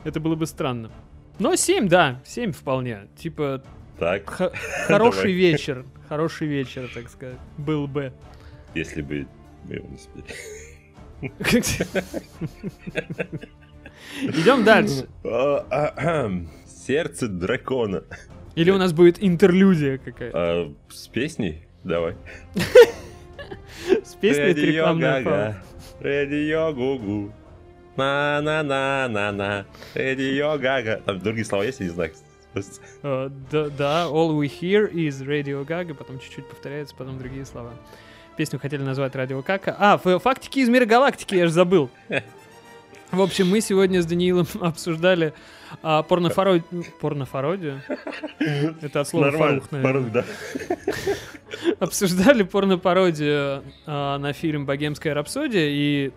C: Это было бы странно. Но 7, да, 7 вполне. Типа,
B: Так,
C: Х- хороший
B: Давай.
C: вечер. Хороший вечер, так сказать. Был бы.
B: если бы спели.
C: Идем дальше.
B: Сердце дракона.
C: Или у нас будет интерлюдия какая-то.
B: А, с песней? Давай.
C: С песней
B: Радио
C: рекламная пауза.
B: Радио Гугу. На-на-на-на-на. Радио Гага. Там другие слова есть, я не знаю.
C: Э, Да, да, all we hear is Radio Gaga, потом чуть-чуть повторяется, потом другие слова. Песню хотели назвать Радио Кака. А, фактики из мира галактики, я же забыл. В общем, мы сегодня с Даниилом обсуждали а, порнофаро... порнофародию. Это от слова
B: Нормально,
C: фарух, наверное.
B: Фарух, да.
C: Обсуждали порнопародию а, на фильм «Богемская рапсодия» и...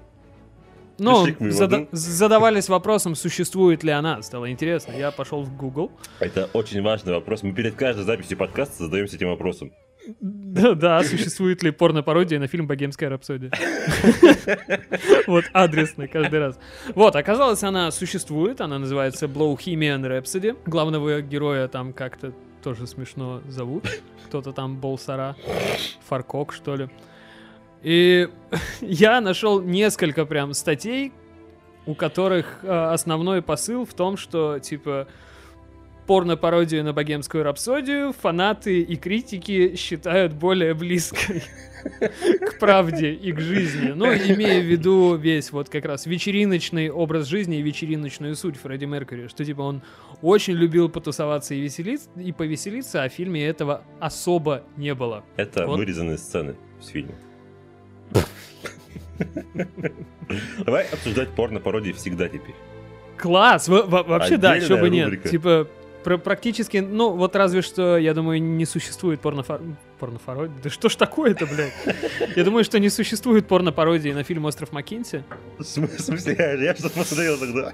C: Ну, зада- задавались вопросом, существует ли она. Стало интересно. Я пошел в Google.
B: Это очень важный вопрос. Мы перед каждой записью подкаста задаемся этим вопросом.
C: Да, существует ли порно-пародия на фильм «Богемская рапсодия». Вот адресный каждый раз. Вот, оказалось, она существует, она называется Blowhemian Rhapsody. Главного героя там как-то тоже смешно зовут. Кто-то там Болсара, Фаркок, что ли. И я нашел несколько прям статей, у которых э, основной посыл в том, что, типа, порно-пародию на богемскую рапсодию фанаты и критики считают более близкой к правде и к жизни. Ну, имея в виду весь вот как раз вечериночный образ жизни и вечериночную суть Фредди Меркьюри, что типа он очень любил потусоваться и веселиться, и повеселиться, а в фильме этого особо не было.
B: Это
C: Вот.
B: вырезанные сцены с фильма. Давай обсуждать порно-пародии всегда теперь.
C: Класс! Во- во- вообще, да, чего бы нет. Типа, про- практически, ну, вот разве что, я думаю, не существует порнофар... порнофародии. Да что ж такое-то, блядь? Я думаю, что не существует порно-пародии на фильм «Остров Маккинси».
B: В смы- в смысле, я, что посмотрел тогда?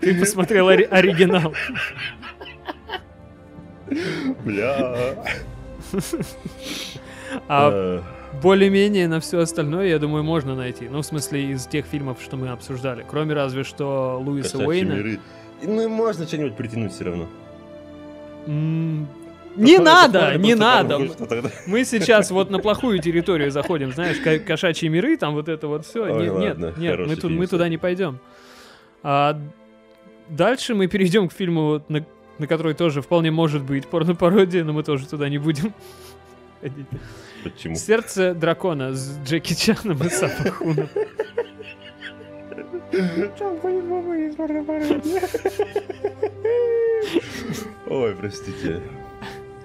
C: Ты посмотрел ори- оригинал.
B: Бля.
C: А
B: Э,
C: более-менее на все остальное, я думаю, можно найти. Ну, в смысле, из тех фильмов, что мы обсуждали. Кроме разве что Луиса Уэйна.
B: Ну и можно что-нибудь притянуть все равно.
C: М, Не надо, не надо. Мы сейчас вот на плохую территорию заходим, знаешь, ко- кошачьи миры, там вот это вот все. Нет, нет,
B: хороший
C: мы, ту-
B: фильм,
C: мы туда не пойдем. А дальше мы перейдем к фильму, на, на который тоже вполне может быть порно-пародия, но мы тоже туда не будем ходить.
B: Почему?
C: Сердце дракона с Джеки Чаном и
B: Ой, простите.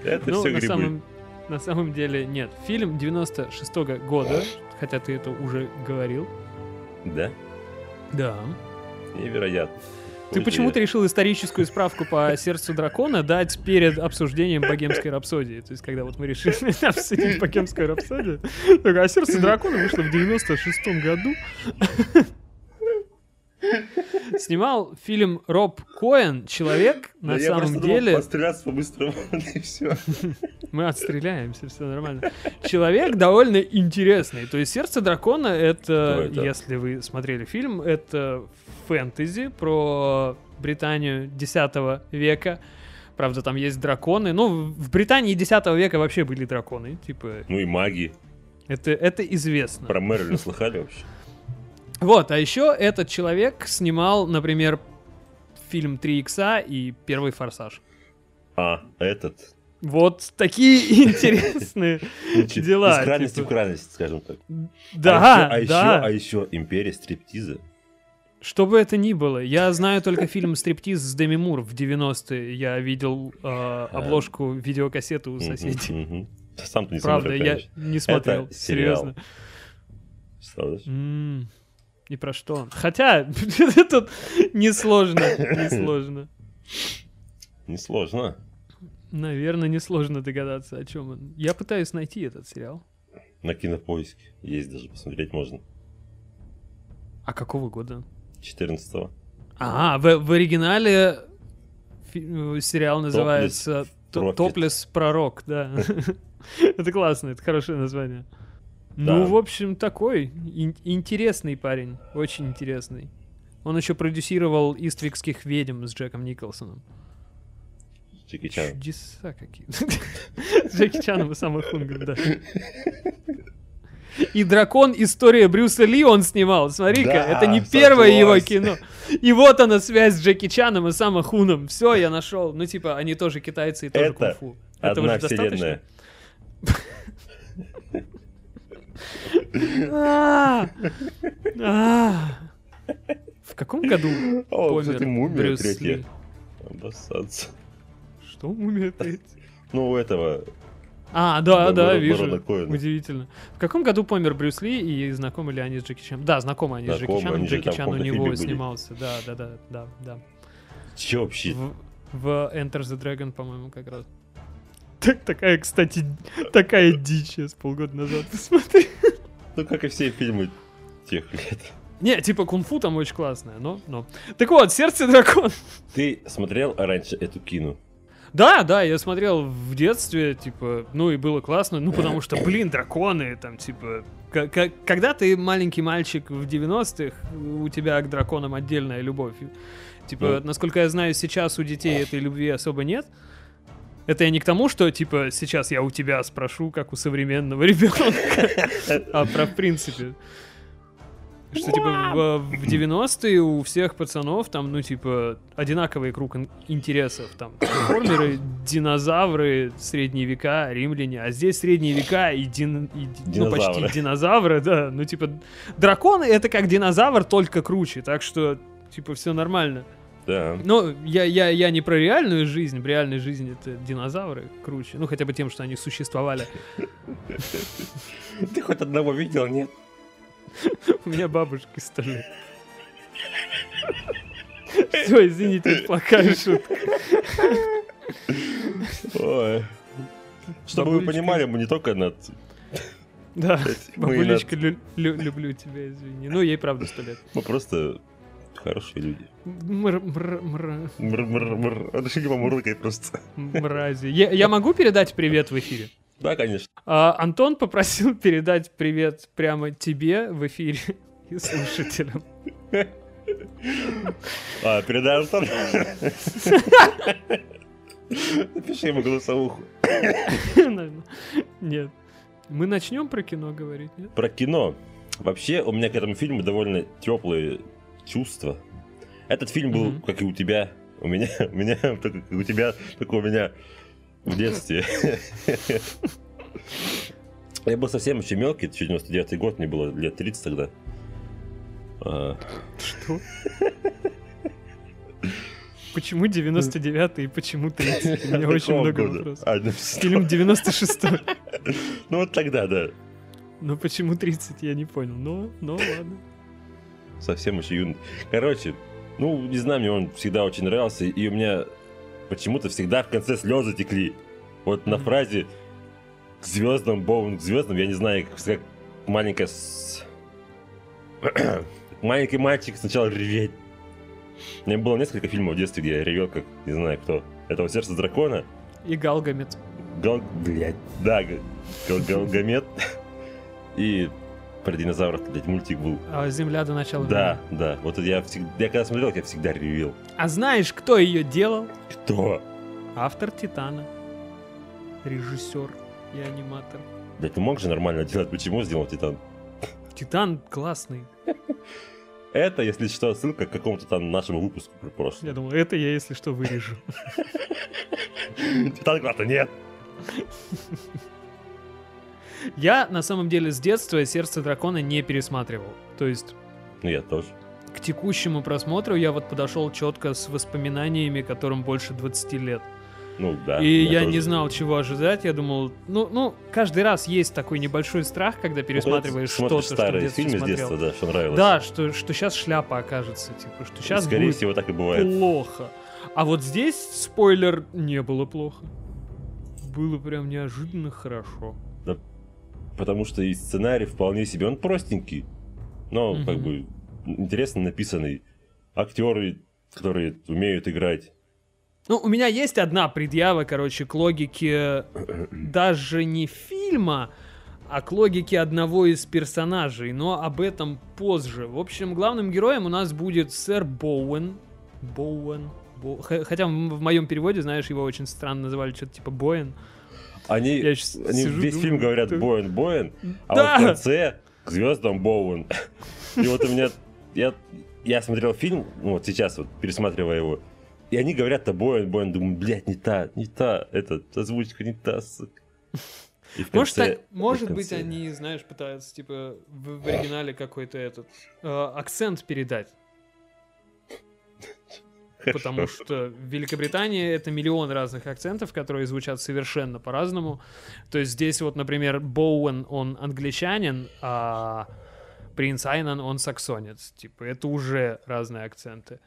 B: Это
C: Ну,
B: все
C: на
B: грибы.
C: самом, на самом деле нет. Фильм 96 года, хотя ты это уже говорил.
B: Да?
C: Да.
B: Невероятно.
C: Ты
B: Ой,
C: почему-то решил историческую справку по сердцу дракона дать перед обсуждением богемской рапсодии. То есть, когда вот мы решили обсудить богемскую рапсодию, так, а сердце дракона вышло в 96 году. Снимал фильм Роб Коэн, человек, на
B: Да я
C: самом
B: думал
C: деле...
B: Постреляться по-быстрому, и все.
C: Мы отстреляемся, все нормально. Человек довольно интересный. То есть «Сердце дракона» — это,
B: это?
C: если вы смотрели фильм, это фэнтези про Британию X века. Правда, там есть драконы. Ну, в Британии X века вообще были драконы. Типа,
B: Ну и маги.
C: это, это известно.
B: Про Мэрилин слыхали вообще?
C: Вот, а еще этот человек снимал, например, фильм 3 икса и Первый форсаж.
B: А, этот.
C: Вот такие интересные дела.
B: Из крайности
C: типа.
B: в крайность, скажем так.
C: Да,
B: а еще,
C: да.
B: А еще, а империя стриптиза.
C: Что бы это ни было, я знаю только фильм «Стриптиз» с Деми Мур в 90-е. Я видел э, обложку видеокассеты у соседей.
B: Сам ты не
C: Правда,
B: смотрел,
C: я не смотрел, серьезно.
B: Представляешь?
C: И про что он? Хотя, тут несложно, несложно.
B: Несложно.
C: Наверное, несложно догадаться, о чем он. Я пытаюсь найти этот сериал.
B: На кинопоиске есть даже, посмотреть можно.
C: А какого года?
B: 14
C: А, в, в оригинале фи- э, сериал называется. Топлес Пророк, да. Это классно, это хорошее название.
B: Да.
C: Ну, в общем, такой ин- интересный парень, очень интересный. Он еще продюсировал «Иствикских ведьм» с Джеком Николсоном.
B: Джеки Чан.
C: Чудеса какие. С Джеки Чаном и самый Хунгер, да. И «Дракон. История Брюса Ли» он снимал. Смотри-ка,
B: Да,
C: это не первое его кино. И вот она связь с Джеки Чаном и Самом Хуном. Все, я нашел. Ну, типа, они тоже китайцы и тоже
B: Это
C: кунг-фу.
B: Одна
C: Этого же достаточно? А, а. В каком году помер
B: мумия третья. Обоссаться.
C: Что мумия третья?
B: Ну, у этого
C: А, да,
B: Да,
C: вижу. Удивительно. В каком году помер Брюс Ли и знакомы ли они с Джеки Чаном? Да, знакомы они с Джеки Чаном. Джеки Чан у него снимался. Да, да, да, да, да.
B: Че вообще?
C: В, в Enter the Dragon, по-моему, как раз. Так, такая, кстати, такая дичь я с полгода назад посмотрел.
B: Ну, как и все фильмы тех лет.
C: Не, типа кунг-фу там очень классное, но, но. Так вот, Сердце дракона.
B: Ты смотрел раньше эту кину?
C: Да, да, я смотрел в детстве, типа, ну и было классно, ну потому что, блин, драконы, там, типа, когда ты маленький мальчик в 90-х, у тебя к драконам отдельная любовь. Типа, насколько я знаю, сейчас у детей этой любви особо нет. Это я не к тому, что, типа, сейчас я у тебя спрошу, как у современного ребенка, а про в принципе. Что, типа, в, в 90-е у всех пацанов там, ну, типа, одинаковый круг ин- интересов. Там, трансформеры, динозавры, средние века, римляне. А здесь средние века и, дин- и ди- ну, почти
B: Динозавры.
C: динозавры, да. Ну, типа, драконы — это как динозавр, только круче. Так что, типа, все нормально.
B: Да.
C: Но я, я, я не про реальную жизнь. В реальной жизни это динозавры круче. Ну, хотя бы тем, что они существовали.
B: Ты хоть одного видел, нет?
C: У меня бабушка сто лет. Все, извините, плохая шутка.
B: Ой. Чтобы вы понимали, мы не только над...
C: Да,
B: Мы
C: бабулечка, лю- лю- люблю тебя, извини. Ну, ей правда сто лет.
B: Мы просто хорошие люди.
C: Мр- мр- мр-
B: Мр-мр-мр. Решили помурлыкать просто.
C: Мрази. Я, я могу передать привет в эфире?
B: Да, конечно.
C: А, Антон попросил передать привет прямо тебе в эфире и слушателям.
B: А, передай Антон. Напиши ему голосовуху.
C: Нет. Мы начнем про кино говорить, нет?
B: Про кино. Вообще, у меня к этому фильму довольно теплые чувства. Этот фильм был,
C: Мгм.
B: как и у тебя, у меня, у меня, как у тебя, только у меня в детстве. Я был совсем еще мелкий, это еще 99 год, мне было лет 30 тогда. А,
C: Что? Почему 99-й и почему 30 У меня очень много вопросов.
B: А, ну,
C: Фильм 96-й.
B: Ну вот тогда, да.
C: Но почему 30, я не понял. Но, ну ладно.
B: Совсем еще юный. Короче, ну, не знаю, мне он всегда очень нравился, и у меня почему-то всегда в конце слезы текли. Вот на
C: Мгм.
B: фразе к звездам, Боун к звездам, я не знаю, как, как маленькая... с- Маленький мальчик сначала реветь. У меня было несколько фильмов в детстве, где я ревел, как, не знаю кто. Это вот «Сердце дракона»,
C: И Галгамет.
B: Гал... Блядь, да, Гал... Галгамет. И про динозавров, блядь, мультик был.
C: А Земля до начала
B: Да,
C: времен.
B: да. Вот я всегда, я когда смотрел, я всегда ревел.
C: А знаешь, кто ее делал?
B: Кто?
C: Автор Титана. Режиссер и аниматор.
B: Да ты мог же нормально делать, почему сделал Титан?
C: Титан классный.
B: Это, если что, ссылка к какому-то там нашему выпуску про прошлое.
C: Я думал, это я, если что, вырежу.
B: Титан куда-то нет.
C: Я, на самом деле, с детства «Сердце дракона» не пересматривал. То есть,
B: Ну я тоже.
C: к текущему просмотру я вот подошел четко с воспоминаниями, которым больше 20 лет.
B: Ну да.
C: И
B: я тоже.
C: не знал, чего ожидать. Я думал, ну, ну, каждый раз есть такой небольшой страх, когда
B: Ну,
C: пересматриваешь
B: ты
C: что-то, что
B: старые
C: детстве
B: фильмы с
C: смотрел.
B: детства, да, что нравилось.
C: Да, что, что сейчас шляпа окажется, типа, что сейчас
B: Скорее
C: будет
B: всего, так и бывает.
C: плохо. А вот здесь, спойлер, не было плохо. Было прям неожиданно хорошо.
B: Потому что и сценарий вполне себе, он простенький. Но, как
C: Мгм.
B: бы, интересно написанный. Актеры, которые умеют играть.
C: Ну, у меня есть одна предъява, короче, к логике даже не фильма, а к логике одного из персонажей, но об этом позже. В общем, главным героем у нас будет сэр Боуэн. Боуэн. Бо- Хотя в моем переводе, знаешь, его очень странно называли, что-то типа Боэн.
B: Они, они
C: сижу,
B: весь
C: думаю,
B: фильм говорят
C: ты-
B: Боуэн, Боуэн, а
C: Да!
B: вот в конце к звездам Боуэн. И вот у меня... Я, я смотрел фильм, ну вот сейчас вот, пересматривая его, и они говорят-то Боуэн, Боуэн, думаю, блядь, не та, не та, это, озвучка не та, сука. И в
C: Может,
B: конце-
C: так- может
B: в
C: быть,
B: конце-
C: они, знаешь, пытаются, типа, в, в оригинале какой-то этот э, акцент передать. Потому что в Великобритании это миллион разных акцентов, которые звучат совершенно по-разному. То есть здесь вот, например, Боуэн, он англичанин, а принц Айнан, он саксонец. Типа, это уже разные акценты.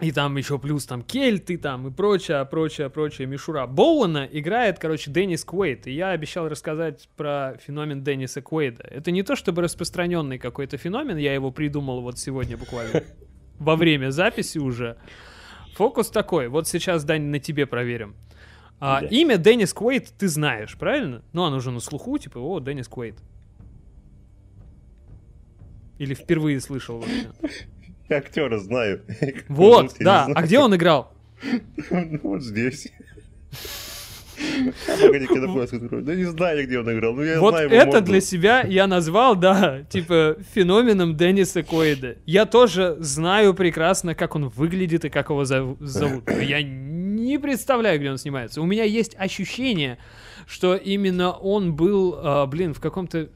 C: И там еще плюс там кельты там и прочее, прочее, прочее, мишура. Боуэна играет, короче, Деннис Куэйд. И я обещал рассказать про феномен Денниса Куэйда. Это не то чтобы распространенный какой-то феномен, я его придумал вот сегодня буквально во время записи уже. Фокус такой, вот сейчас, Дань, на тебе проверим. А,
B: Да.
C: Имя Деннис Куэйд ты знаешь, правильно? Ну, оно уже на слуху, типа, о, Деннис Куэйд. Или впервые слышал вообще?
B: Я актера знаю.
C: Вот, да. А где он играл?
B: Ну, Вот здесь. Погоди, открою. Да не знаю, где он играл. Я
C: вот
B: знаю
C: это для себя я назвал, да, типа феноменом Денниса Куэйда. Я тоже знаю прекрасно, как он выглядит и как его зов- зовут. Но я не представляю, где он снимается. У меня есть ощущение, что именно он был, а, блин, в каком-то...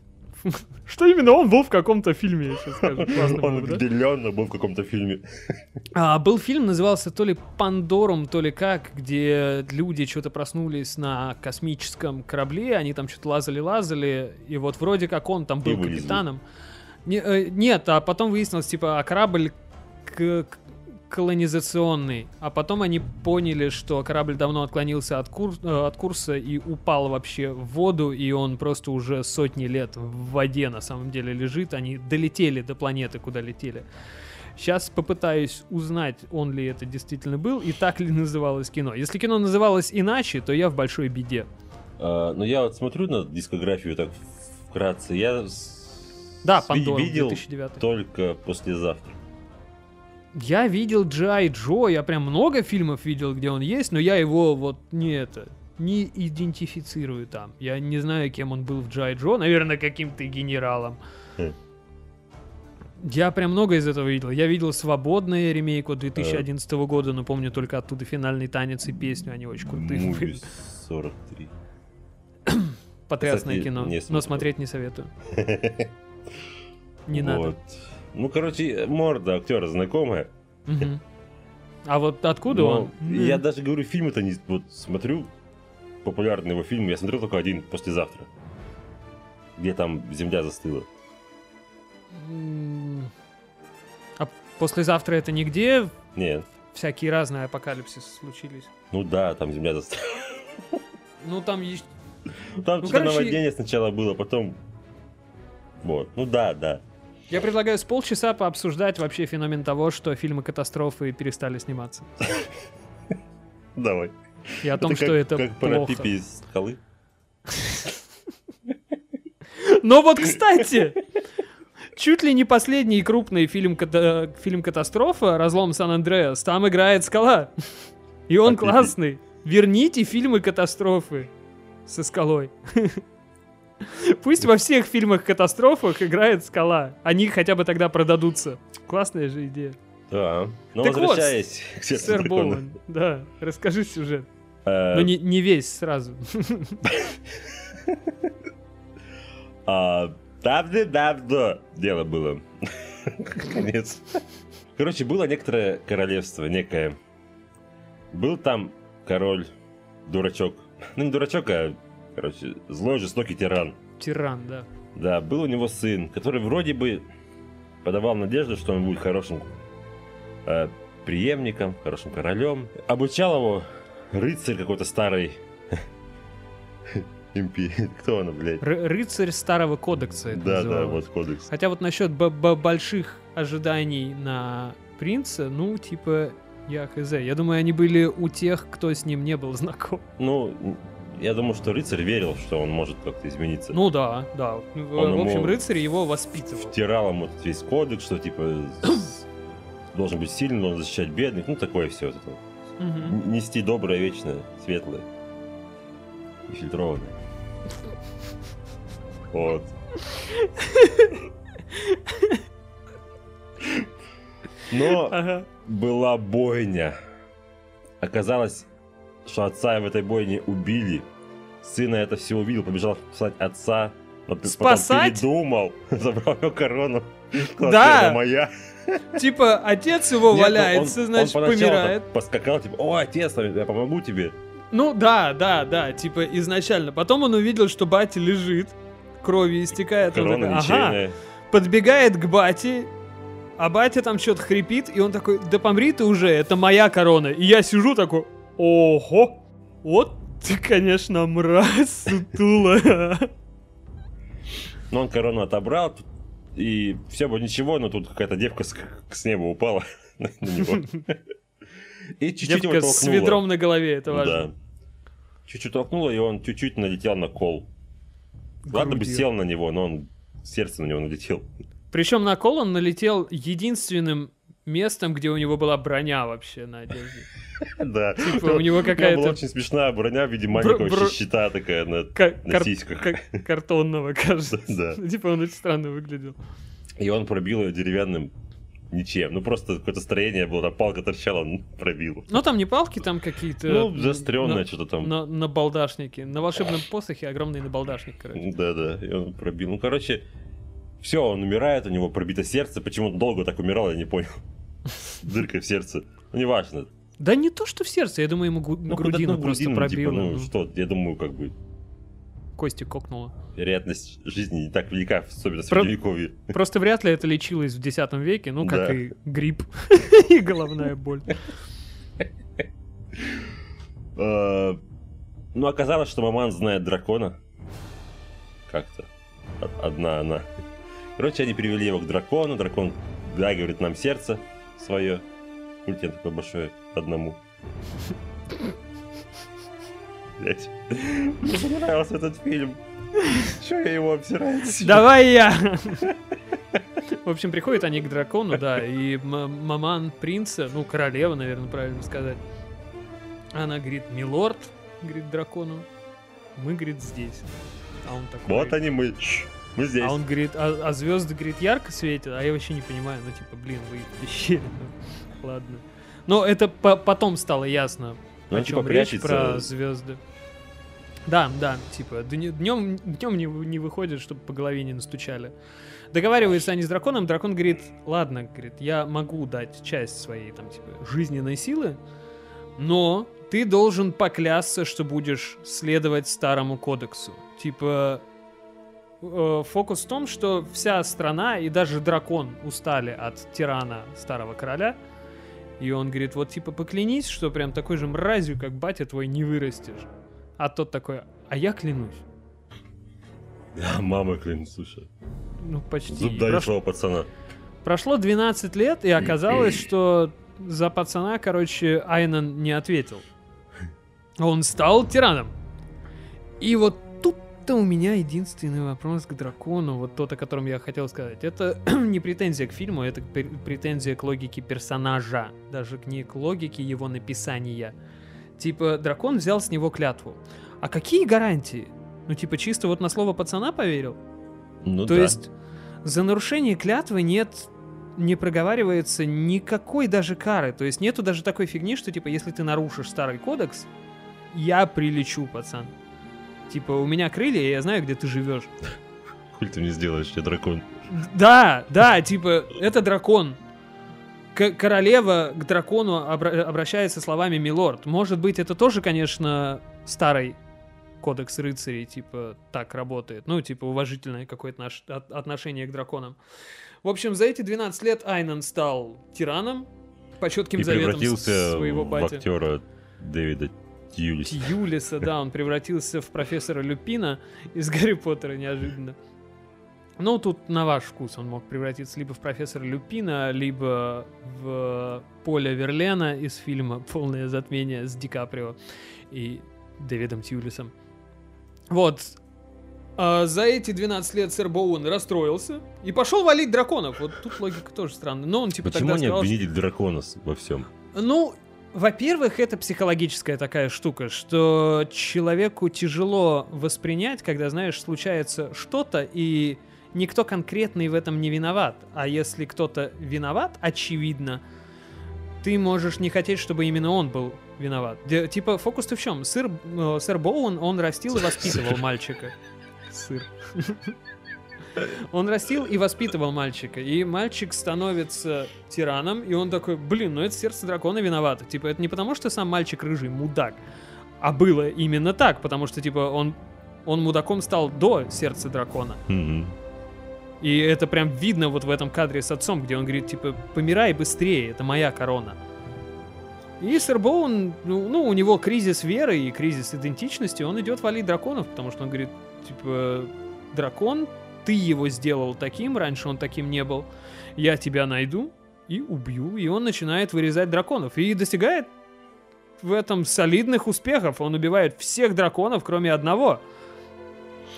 C: Что именно он был в каком-то фильме, я сейчас скажу. Классно было
B: Он
C: да?
B: определенно был в каком-то фильме.
C: А, был фильм, назывался то ли Пандорум, то ли как, где люди что-то проснулись на космическом корабле, они там что-то лазали-лазали, и вот вроде как он там был капитаном. Не- э, нет, а потом выяснилось, типа, а корабль к- к- колонизационный, а потом они поняли, что корабль давно отклонился от, кур- э, от курса и упал вообще в воду, и он просто уже сотни лет в воде на самом деле лежит. Они долетели до планеты, куда летели. Сейчас попытаюсь узнать, он ли это действительно был и так ли называлось кино. Если кино называлось иначе, то я в большой беде.
B: А, Ну, я вот смотрю на дискографию так вкратце. Я
C: Да, Пандора,
B: видел
C: 2009.
B: только послезавтра.
C: Я видел Джай Джо, я прям много фильмов видел, где он есть, но я его вот не это, не идентифицирую там. Я не знаю, кем он был в Джай Джо, наверное, каким-то генералом.
B: Хм.
C: Я прям много из этого видел. Я видел «Свободное» ремейк от 2011 года, но помню только оттуда финальный танец и песню, они очень крутые.
B: Муви 43.
C: Потрясное
B: Кстати,
C: кино, но смотреть не советую. Не надо.
B: Ну, короче, морда актера знакомая.
C: Мгм. А вот откуда
B: но
C: он?
B: Я даже говорю, фильм-то не... Вот смотрю популярный его фильм, я смотрел только один послезавтра. Где там земля застыла.
C: А послезавтра это нигде?
B: Нет.
C: Всякие разные апокалипсисы случились.
B: Ну да, там земля застыла.
C: Ну там ещё-
B: Там
C: Ну,
B: что-то
C: короче-
B: наводнение сначала было, потом... Вот. Ну да, да.
C: Я предлагаю с полчаса пообсуждать вообще феномен того, что фильмы катастрофы перестали сниматься.
B: Давай.
C: И о том,
B: Это
C: что
B: как,
C: это
B: как
C: плохо.
B: пипи из скалы.
C: Но вот, кстати, чуть ли не последний крупный фильм, ката- фильм «Катастрофа» «Разлом Сан-Андреас», там играет скала. И он
B: А
C: классный. Верните фильмы «Катастрофы» со скалой. Пусть во всех фильмах-катастрофах играет скала. Они хотя бы тогда продадутся. Классная же идея.
B: Да. Но
C: Так вот,
B: возвращаясь к сердцу
C: Сэр. Боуэн, да, расскажи сюжет.
B: Э,
C: Но не, не весь сразу.
B: А, давно дело было. Конец. Короче, было некоторое королевство, некое. Был там король, дурачок. Ну, не дурачок, а, короче, злой, жестокий тиран.
C: Тиран, да.
B: Да, был у него сын, который вроде бы подавал надежду, что он будет хорошим э, преемником, хорошим королем. Обучал его рыцарь какой-то старый империи. Кто она, блядь?
C: Ры- рыцарь старого кодекса это
B: Да, да,
C: называлось.
B: вот кодекс.
C: Хотя вот насчет б- б- больших ожиданий на принца, ну, типа, я хз. Я думаю, они были у тех, кто с ним не был знаком.
B: Ну, я думаю, что рыцарь верил, что он может как-то измениться.
C: Ну да, да. В,
B: Он
C: в общем, рыцарь его воспитывал.
B: Втирал ему этот весь кодекс, что типа должен быть сильным, должен защищать бедных, ну такое все. Это. Нести доброе, вечное, светлое. И фильтрованное. Вот. Но
C: Ага.
B: была бойня. Оказалось, что отца в этой бойне убили. Сына это все увидел, побежал спасать отца. Но
C: Спасать?
B: Передумал, забрал его корону. сказал,
C: Да.
B: «Первая моя.
C: Типа, отец его
B: Нет, ну,
C: валяется,
B: он-
C: значит,
B: он
C: помирает.
B: Поскакал, типа, о, отец, я помогу тебе.
C: Ну да, да, да, типа изначально. Потом он увидел, что батя лежит, кровью истекает. Он
B: Корона
C: такой, ага, подбегает к бате, а батя там что-то хрипит, и он такой, да помри ты уже, это моя корона. И я сижу такой, ого, вот ты, конечно, мразь, сутула.
B: Но он корону отобрал, и все бы ничего, но тут какая-то девка с, с неба упала на него. И чуть-чуть его
C: Девка с
B: толкнула.
C: ведром на голове, это важно.
B: Да. Чуть-чуть толкнула, и он чуть-чуть налетел на кол. Ладно бы
C: Грудью.
B: сел на него, но он сердце на него налетел.
C: Причем на кол он налетел единственным местом, где у него была броня вообще на одежде.
B: Да.
C: Типа, у него
B: У была
C: какая-то
B: очень смешная броня в виде маленького щита такая на, на сиськах.
C: ка- картонного, кажется.
B: Да.
C: Типа он очень странно выглядел.
B: И он пробил ее деревянным ничем. Ну, просто какое-то строение было, там палка торчала, он пробил.
C: Ну там не палки, там какие-то...
B: Ну, заостренное
C: на-
B: что-то там.
C: На, на балдашнике. На волшебном посохе огромный набалдашник, короче.
B: Да-да, и он пробил. Ну, короче, все, он умирает, у него пробито сердце. Почему он долго так умирал, я не понял. Дырка в сердце. Ну, неважно.
C: Да не то, что в сердце, я думаю, ему гу-
B: Ну,
C: грудину
B: ну,
C: просто
B: грудину,
C: пробило.
B: типа, ну,
C: ну,
B: что, я думаю, как бы,
C: Кости кокнуло.
B: вероятность жизни не так велика, особенно в
C: Про-
B: Средневековье.
C: Просто вряд ли это лечилось в X веке, ну, как
B: Да.
C: и грипп и головная боль.
B: Э, Ну, оказалось, что маман знает дракона. Как-то. Од- Одна она. Короче, они привели его к дракону. Дракон, да, говорит, нам сердце свое. Ультен такое большое одному. Блять. Мне понравился этот фильм. Че я его обсираю?
C: Давай я! В общем, приходят они к дракону, да, и маман принца, ну, королева, наверное, правильно сказать. Она говорит, милорд, говорит дракону, мы, говорит, здесь. А он такой...
B: Вот они мы. Мы здесь.
C: А он говорит, а, звезды, говорит, ярко светят, а я вообще не понимаю, ну, типа, блин, вы ну, ладно. Но это по- потом стало ясно,
B: Ну,
C: о
B: типа,
C: чем речь
B: прячется.
C: про звезды. Да, да, типа, днем, днем не, не выходит, чтобы по голове не настучали. Договариваются они с драконом, дракон говорит, ладно, говорит, я могу дать часть своей, там, типа, жизненной силы, но ты должен поклясться, что будешь следовать старому кодексу. Типа, э, фокус в том, что вся страна и даже дракон устали от тирана старого короля, и он говорит, вот типа поклянись, что прям такой же мразью, как батя твой, не вырастешь. А тот такой, а я клянусь.
B: Да, мама, клянусь, слушай.
C: Ну, почти.
B: Зуб дали
C: прош-
B: пацана.
C: Прошло 12 лет, и оказалось, что за пацана, короче, Айнан не ответил. Он стал тираном. И вот тут-то у меня единственный вопрос к дракону, вот тот, о котором я хотел сказать. Это не претензия к фильму, это пр- претензия к логике персонажа, даже не к логике его написания. Типа, дракон взял с него клятву. А какие гарантии? Ну, типа, чисто вот на слово пацана поверил?
B: Ну
C: То
B: да.
C: есть за нарушение клятвы нет, не проговаривается никакой даже кары. То есть нету даже такой фигни, что типа если ты нарушишь старый кодекс, я прилечу, пацан. Типа у меня крылья, и я знаю, где ты живешь.
B: Хуй ты мне сделаешь, я дракон.
C: Да, да, типа это дракон. К- королева к дракону обра- обращается словами «милорд». Может быть, это тоже, конечно, старый кодекс рыцарей, типа, так работает. Ну, типа, уважительное какое-то от- отношение к драконам. В общем, за эти 12 лет Айнан стал тираном, по четким
B: И
C: заветам с-
B: превратился
C: своего
B: в
C: батя.
B: актера Дэвида Тьюлиса.
C: Тьюлиса, да, он превратился в профессора Люпина из Гарри Поттера неожиданно. Ну, тут на ваш вкус он мог превратиться либо в профессора Люпина, либо в Поля Верлена из фильма «Полное затмение» с Ди Каприо и Дэвидом Тьюлисом. Вот. А за эти 12 лет сэр Боуэн расстроился и пошел валить драконов. Вот тут логика тоже странная. Но он типа
B: Почему
C: тогда
B: они
C: сказал, что-
B: обвинили дракона во всем?
C: ну, во-первых, это психологическая такая штука, что человеку тяжело воспринять, когда, знаешь, случается что-то, и никто конкретный в этом не виноват. А если кто-то виноват, очевидно, ты можешь не хотеть, чтобы именно он был виноват. Де- типа, фокус-то в чем? Сыр, э, сэр Боуэн, он растил и воспитывал мальчика. Сыр. Он растил и воспитывал мальчика. И мальчик становится тираном, и он такой, блин, ну это сердце дракона виновато. Типа, это не потому, что сам мальчик рыжий мудак, а было именно так, потому что, типа, он, он мудаком стал до сердца дракона.
B: Мгм.
C: И это прям видно вот в этом кадре с отцом, где он говорит, типа, помирай быстрее, это моя корона. И Сэр Боун, ну, ну, у него кризис веры и кризис идентичности, он идет валить драконов, потому что он говорит, типа, дракон, ты его сделал таким, раньше он таким не был, я тебя найду и убью. И он начинает вырезать драконов. И достигает в этом солидных успехов. Он убивает всех драконов, кроме одного.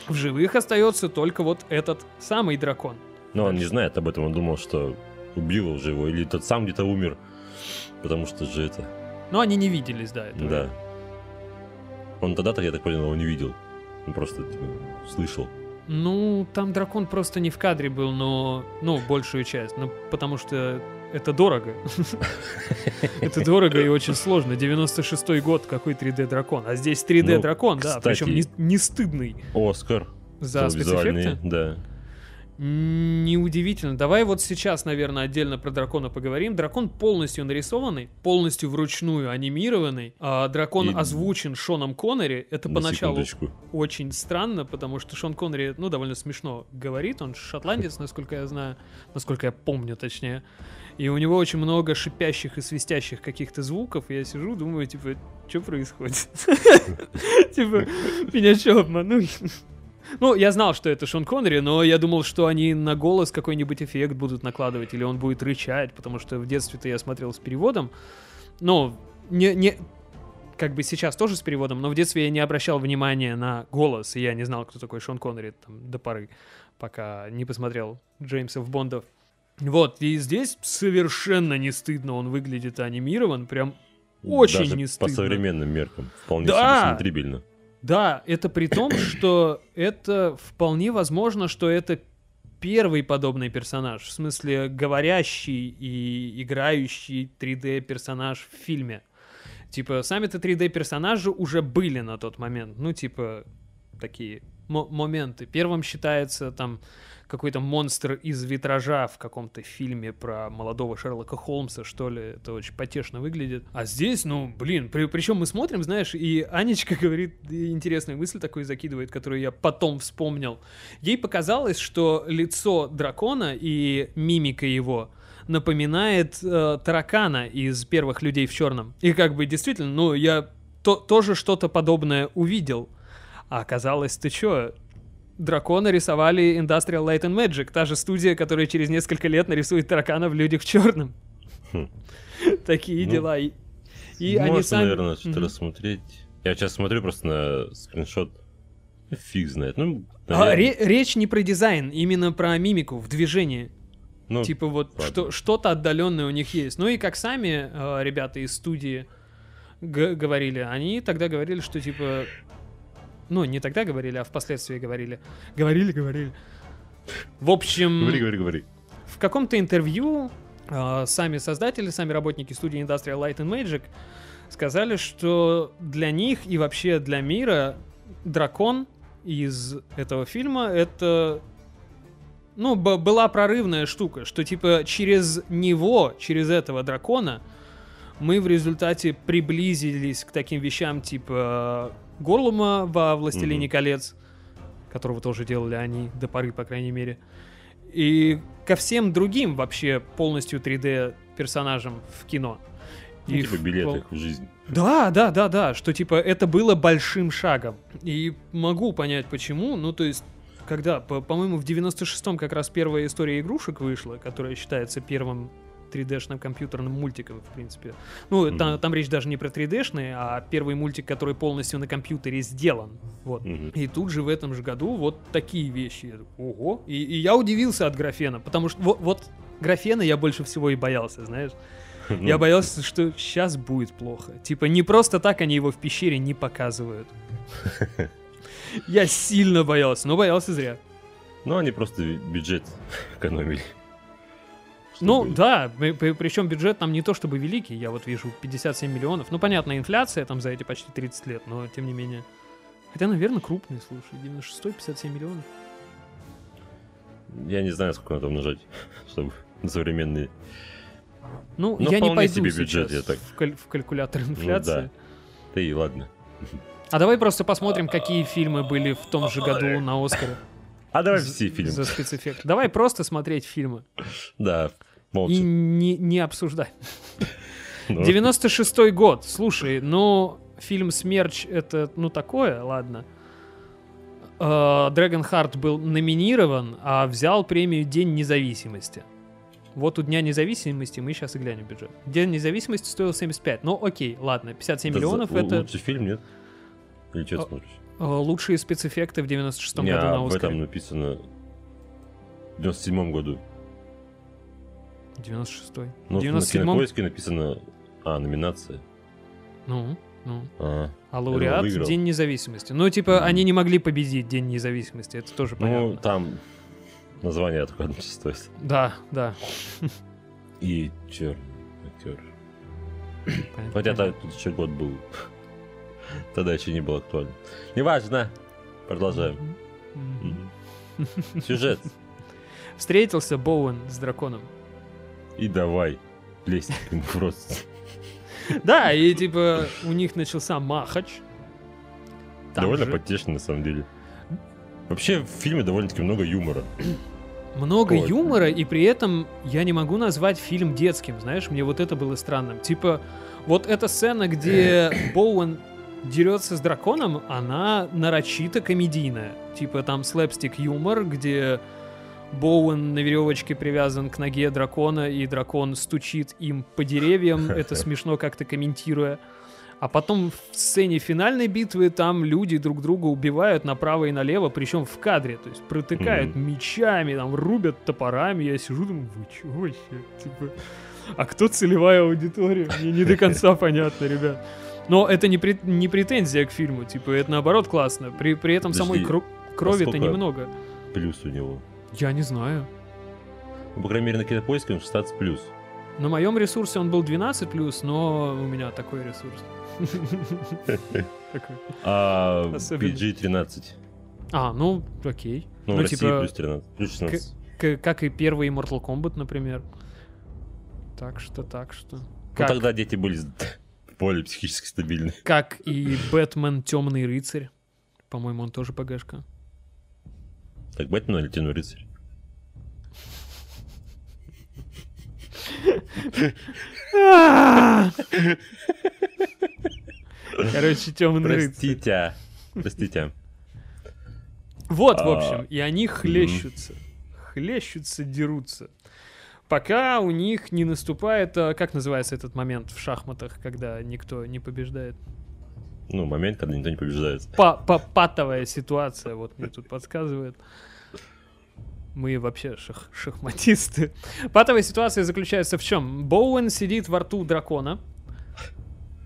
C: В живых остается только вот этот самый дракон.
B: Но он не знает об этом, он думал, что убил уже его, или тот сам где-то умер. Потому что же это...
C: Но они не виделись, да, этого.
B: Да. Он тогда-то, я так понял, его не видел. Он просто типа, слышал.
C: Ну, там дракон просто не в кадре был, но, ну, большую часть. Ну, потому что это дорого. Это дорого и очень сложно. 96-й год, какой 3D дракон. А здесь 3D
B: Ну,
C: дракон, да, причем не, стыдный
B: Оскар.
C: за спецэффекты.
B: Да.
C: Неудивительно. Давай вот сейчас, наверное, отдельно про дракона поговорим. Дракон полностью нарисованный, полностью вручную анимированный. А дракон
B: И-
C: озвучен Шоном Коннери. Это
B: На
C: поначалу
B: секундочку.
C: очень странно, потому что Шон Коннери, ну, довольно смешно говорит. Он шотландец, насколько я знаю, насколько я помню, точнее. И у него очень много шипящих и свистящих каких-то звуков. И я сижу, думаю, типа, что происходит? Типа, меня что, обманули? Ну, я знал, что это Шон Коннери, но я думал, что они на голос какой-нибудь эффект будут накладывать, или он будет рычать, потому что в детстве-то я смотрел с переводом. Ну, не, не, как бы сейчас тоже с переводом, но в детстве я не обращал внимания на голос, и я не знал, кто такой Шон Коннери там, до поры, пока не посмотрел Джеймсов Бондов. Вот, и здесь совершенно не стыдно он выглядит анимирован, прям очень
B: Даже
C: не
B: по
C: стыдно.
B: современным меркам. Вполне
C: Да!
B: себе смотрибельно.
C: Да, это при том, что это вполне возможно, что это первый подобный персонаж, в смысле говорящий и играющий 3D персонаж в фильме. Типа, сами-то 3D персонажи уже были на тот момент, ну, типа, такие мо- моменты. Первым считается там какой-то монстр из витража в каком-то фильме про молодого Шерлока Холмса, что ли. Это очень потешно выглядит. А здесь, ну, блин, при, причем мы смотрим, знаешь, и Анечка говорит интересную мысль такую закидывает, которую я потом вспомнил. Ей показалось, что лицо дракона и мимика его напоминает э, таракана из первых людей в черном. И как бы действительно, ну, я то- тоже что-то подобное увидел. А оказалось, ты чё, дракона рисовали Industrial Light and Magic, та же студия, которая через несколько лет нарисует таракана в людях в черном.
B: Хм.
C: Такие
B: Ну,
C: дела. И, и
B: Можно,
C: они сами...
B: наверное, что-то
C: Мгм.
B: рассмотреть. Я сейчас смотрю просто на скриншот. Фиг знает. Ну,
C: А, ре- речь не про дизайн, именно про мимику в движении.
B: ну,
C: типа вот
B: ладно.
C: что, что-то отдаленное у них есть. Ну и как сами э, ребята из студии г- говорили, они тогда говорили, что типа... Ну, не тогда говорили, а впоследствии говорили. Говорили, говорили. В общем...
B: Говори, говори, говори.
C: В каком-то интервью э, сами создатели, сами работники студии Industrial Light and Magic сказали, что для них и вообще для мира дракон из этого фильма это ну, была прорывная штука, что типа через него, через этого дракона мы в результате приблизились к таким вещам типа Горлума во «Властелине
B: Мгм.
C: колец», которого тоже делали они до поры, по крайней мере. И ко всем другим вообще полностью 3D персонажам в кино.
B: Ну,
C: И
B: типа
C: в-
B: билеты в жизнь.
C: да, да, да, да, что типа это было большим шагом. И могу понять почему. Ну, то есть, когда, по- по-моему, в 96-м как раз первая история игрушек вышла, которая считается первым 3D-шным компьютерным мультиком, в принципе. Ну,
B: Мгм.
C: там, там речь даже не про 3D-шный, а первый мультик, который полностью на компьютере сделан. Вот.
B: Мгм.
C: И тут же в этом же году вот такие вещи. Ого. И, и я удивился от графена, потому что вот, вот графена я больше всего и боялся, знаешь.
B: Ну,
C: Я боялся, что сейчас будет плохо. Типа, не просто так они его в пещере не показывают. Я сильно боялся, но боялся зря.
B: Ну, они просто бюджет экономили.
C: Ну, да, причем бюджет там не то чтобы великий, я вот вижу 57 миллионов. Ну, понятно, инфляция там за эти почти 30 лет, но тем не менее. Хотя, наверное, крупный, слушай. 96 57 миллионов.
B: Я не знаю, сколько надо умножать, чтобы на современные.
C: Ну,
B: Ну,
C: я не пойду
B: себе бюджет, я так-
C: В, каль- в калькулятор инфляции.
B: да. Да и ладно.
C: А давай просто посмотрим, какие фильмы были в том же году на Оскаре.
B: А давай все фильм.
C: За спецэффект. Давай просто смотреть фильмы.
B: Да, молча.
C: И не, не обсуждать.
B: Ну,
C: 96-й год. Слушай, ну, фильм «Смерч» — это, ну, такое, ладно. Дрэгон Харт был номинирован, а взял премию «День независимости». Вот у Дня независимости мы сейчас и глянем бюджет. День независимости стоил 75. Ну, окей, ладно, 57
B: это
C: миллионов
B: за- —
C: это
B: Лучший фильм, нет? Или что смотришь?
C: э, лучшие спецэффекты в 96-м
B: Не,
C: году на
B: в
C: Оскаре.
B: этом написано в 97 году.
C: 96-й.
B: Ну,
C: в
B: на
C: 97-м...
B: кинопоиске написано... А, номинация.
C: Ну, ну.
B: А,
C: А лауреат. День независимости. Ну, типа, они не могли победить День независимости, это тоже понятно.
B: ну, там название только одно стоит.
C: Да, да.
B: И черный актер.
C: понятно,
B: Хотя тут еще год был. Тогда еще не было актуально. Неважно. Продолжаем. Сюжет.
C: Встретился Боуэн с драконом.
B: И давай. Лезть в рот.
C: Да, и типа у них начался махач.
B: Довольно потешно, на самом деле. Вообще, в фильме довольно-таки много юмора.
C: много
B: Вот.
C: юмора, и при этом я не могу назвать фильм детским, знаешь, мне вот это было странным. Типа, вот эта сцена, где Боуэн дерется с драконом, она нарочито комедийная. Типа там слэпстик юмор, где Боуэн на веревочке привязан к ноге дракона, и дракон стучит им по деревьям, это смешно как-то комментируя. А потом в сцене финальной битвы там люди друг друга убивают направо и налево, причем в кадре, то есть протыкают мечами, там рубят топорами. Я сижу, думаю, вы чё вообще? Типа, а кто целевая аудитория? Мне не до конца понятно, ребят. Но это не, пре- не претензия к фильму, типа, это наоборот классно. При, при этом самой
B: Подожди,
C: кро- крови-то немного.
B: Плюс у него.
C: Я не знаю.
B: Ну, по крайней мере, на кинопоиске он 16 плюс.
C: На моем ресурсе он был 12 но у меня такой ресурс.
B: А
C: Особенно.
B: PG-13.
C: А, ну, окей.
B: Ну,
C: Ну,
B: России
C: типа,
B: плюс 13. Плюс 16.
C: К- как и первый Mortal Kombat, например. Так что, так что.
B: Ну, тогда дети были более психически стабильны.
C: как и Бэтмен Темный рыцарь. По-моему, он тоже ПГшка.
B: Так, Бэтмен или Темный рыцарь?
C: Короче, темный рыцарь.
B: Простите. Простите.
C: Вот, в
B: А,
C: общем, и они хлещутся. Хлещутся, дерутся. Пока у них не наступает, а, как называется этот момент в шахматах, когда никто не побеждает?
B: Ну, момент, когда никто не побеждает.
C: Па- па- патовая ситуация, вот мне тут подсказывает. Мы вообще шах- шахматисты. Патовая ситуация заключается в чем? Боуэн сидит во рту дракона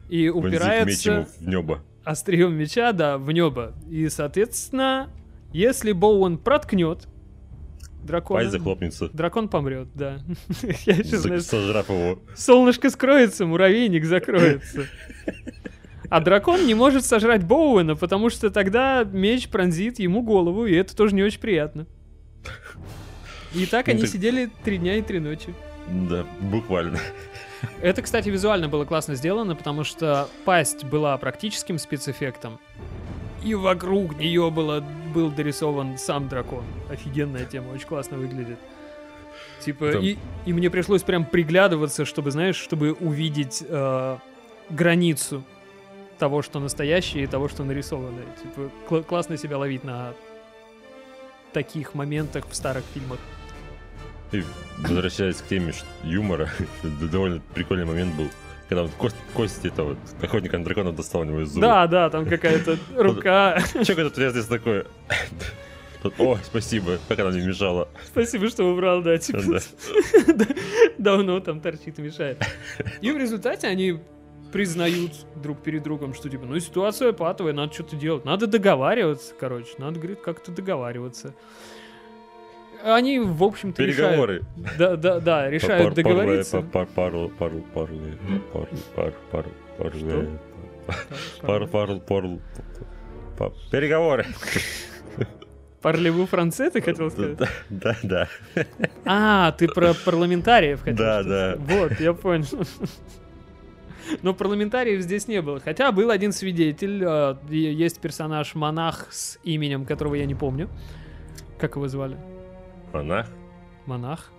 C: и упирается
B: в небо.
C: острием меча, да, в небо. И, соответственно, если Боуэн проткнет дракона,
B: Пасть захлопнется,
C: дракон помрет, да. Я сейчас, знаешь,
B: сожрав его.
C: солнышко скроется, муравейник закроется. А дракон не может сожрать Боуэна, потому что тогда меч пронзит ему голову, и это тоже не очень приятно. И так
B: Ну
C: они
B: так-
C: сидели три дня и три ночи.
B: Да, буквально.
C: Это, кстати, визуально было классно сделано, потому что пасть была практическим спецэффектом, и вокруг нее было, был дорисован сам дракон. Офигенная тема, очень классно выглядит. Типа,
B: Там-
C: и, и мне пришлось прям приглядываться, чтобы, знаешь, чтобы увидеть э, границу того, что настоящее, и того, что нарисовано. Типа, кла- классно себя ловить на таких моментах в старых фильмах.
B: И возвращаясь к теме юмора, довольно прикольный момент был, когда он кост- кости этого вот, охотника на дракона достал у него из зуба.
C: Да, да, там какая-то рука.
B: Че это тут здесь такое? Тут, О, спасибо, как она мне мешала.
C: Спасибо, что убрал, да, типа.
B: Да.
C: да, Давно там торчит и мешает. И в результате они признают друг перед другом, что типа, ну ситуация патовая, надо что-то делать. Надо договариваться, короче. Надо, говорит, как-то договариваться. Они, в общем-то, решают...
B: Переговоры.
C: Да, да, да, решают договориться.
B: пар- Пару, пару, пару, пару, пару, пару, пару,
C: Что?
B: пару, пару, пару, По- Переговоры.
C: Парлеву франце, ты хотел сказать?
B: Да, да, да.
C: А, ты про парламентариев хотел
B: Да,
C: что-то
B: да.
C: сказать. Вот, я понял. Но парламентариев здесь не было. Хотя был один свидетель. э, Есть персонаж монах с именем, которого я не помню. Как его звали?
B: Монах.
C: Монах?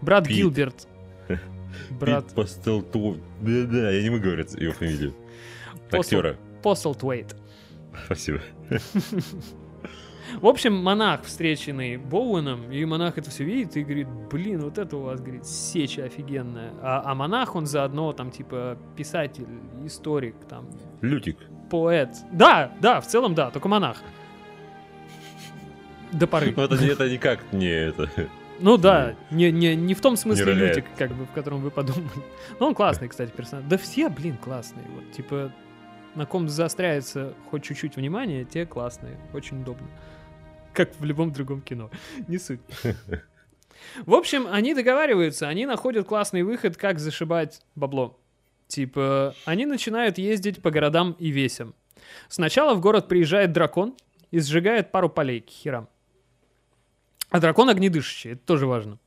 C: Брат
B: Пит.
C: Гилберт. Брат
B: Пит Постелту. Да, да, я не могу говорить его фамилию. Актера.
C: Постлтвейт.
B: Спасибо.
C: В общем, монах, встреченный Боуэном, и монах это все видит и говорит, блин, вот это у вас, говорит, сеча офигенная. А, а монах, он заодно там, типа, писатель, историк, там,
B: Лютик.
C: поэт. Да, да, в целом да, только монах. До поры.
B: Ну, это, это никак не это.
C: Ну да, не, не, не в том смысле. Лютик, как бы, в котором вы подумали. Но он классный, кстати, персонаж. Да все, блин, классные. Вот, типа, на ком заостряется хоть чуть-чуть внимание, те классные. Очень удобно. Как в любом другом кино. Не суть. В общем, они договариваются, они находят классный выход, как зашибать бабло. Типа, они начинают ездить по городам и весям. Сначала в город приезжает дракон и сжигает пару полей к херам. А дракон огнедышащий, это тоже важно.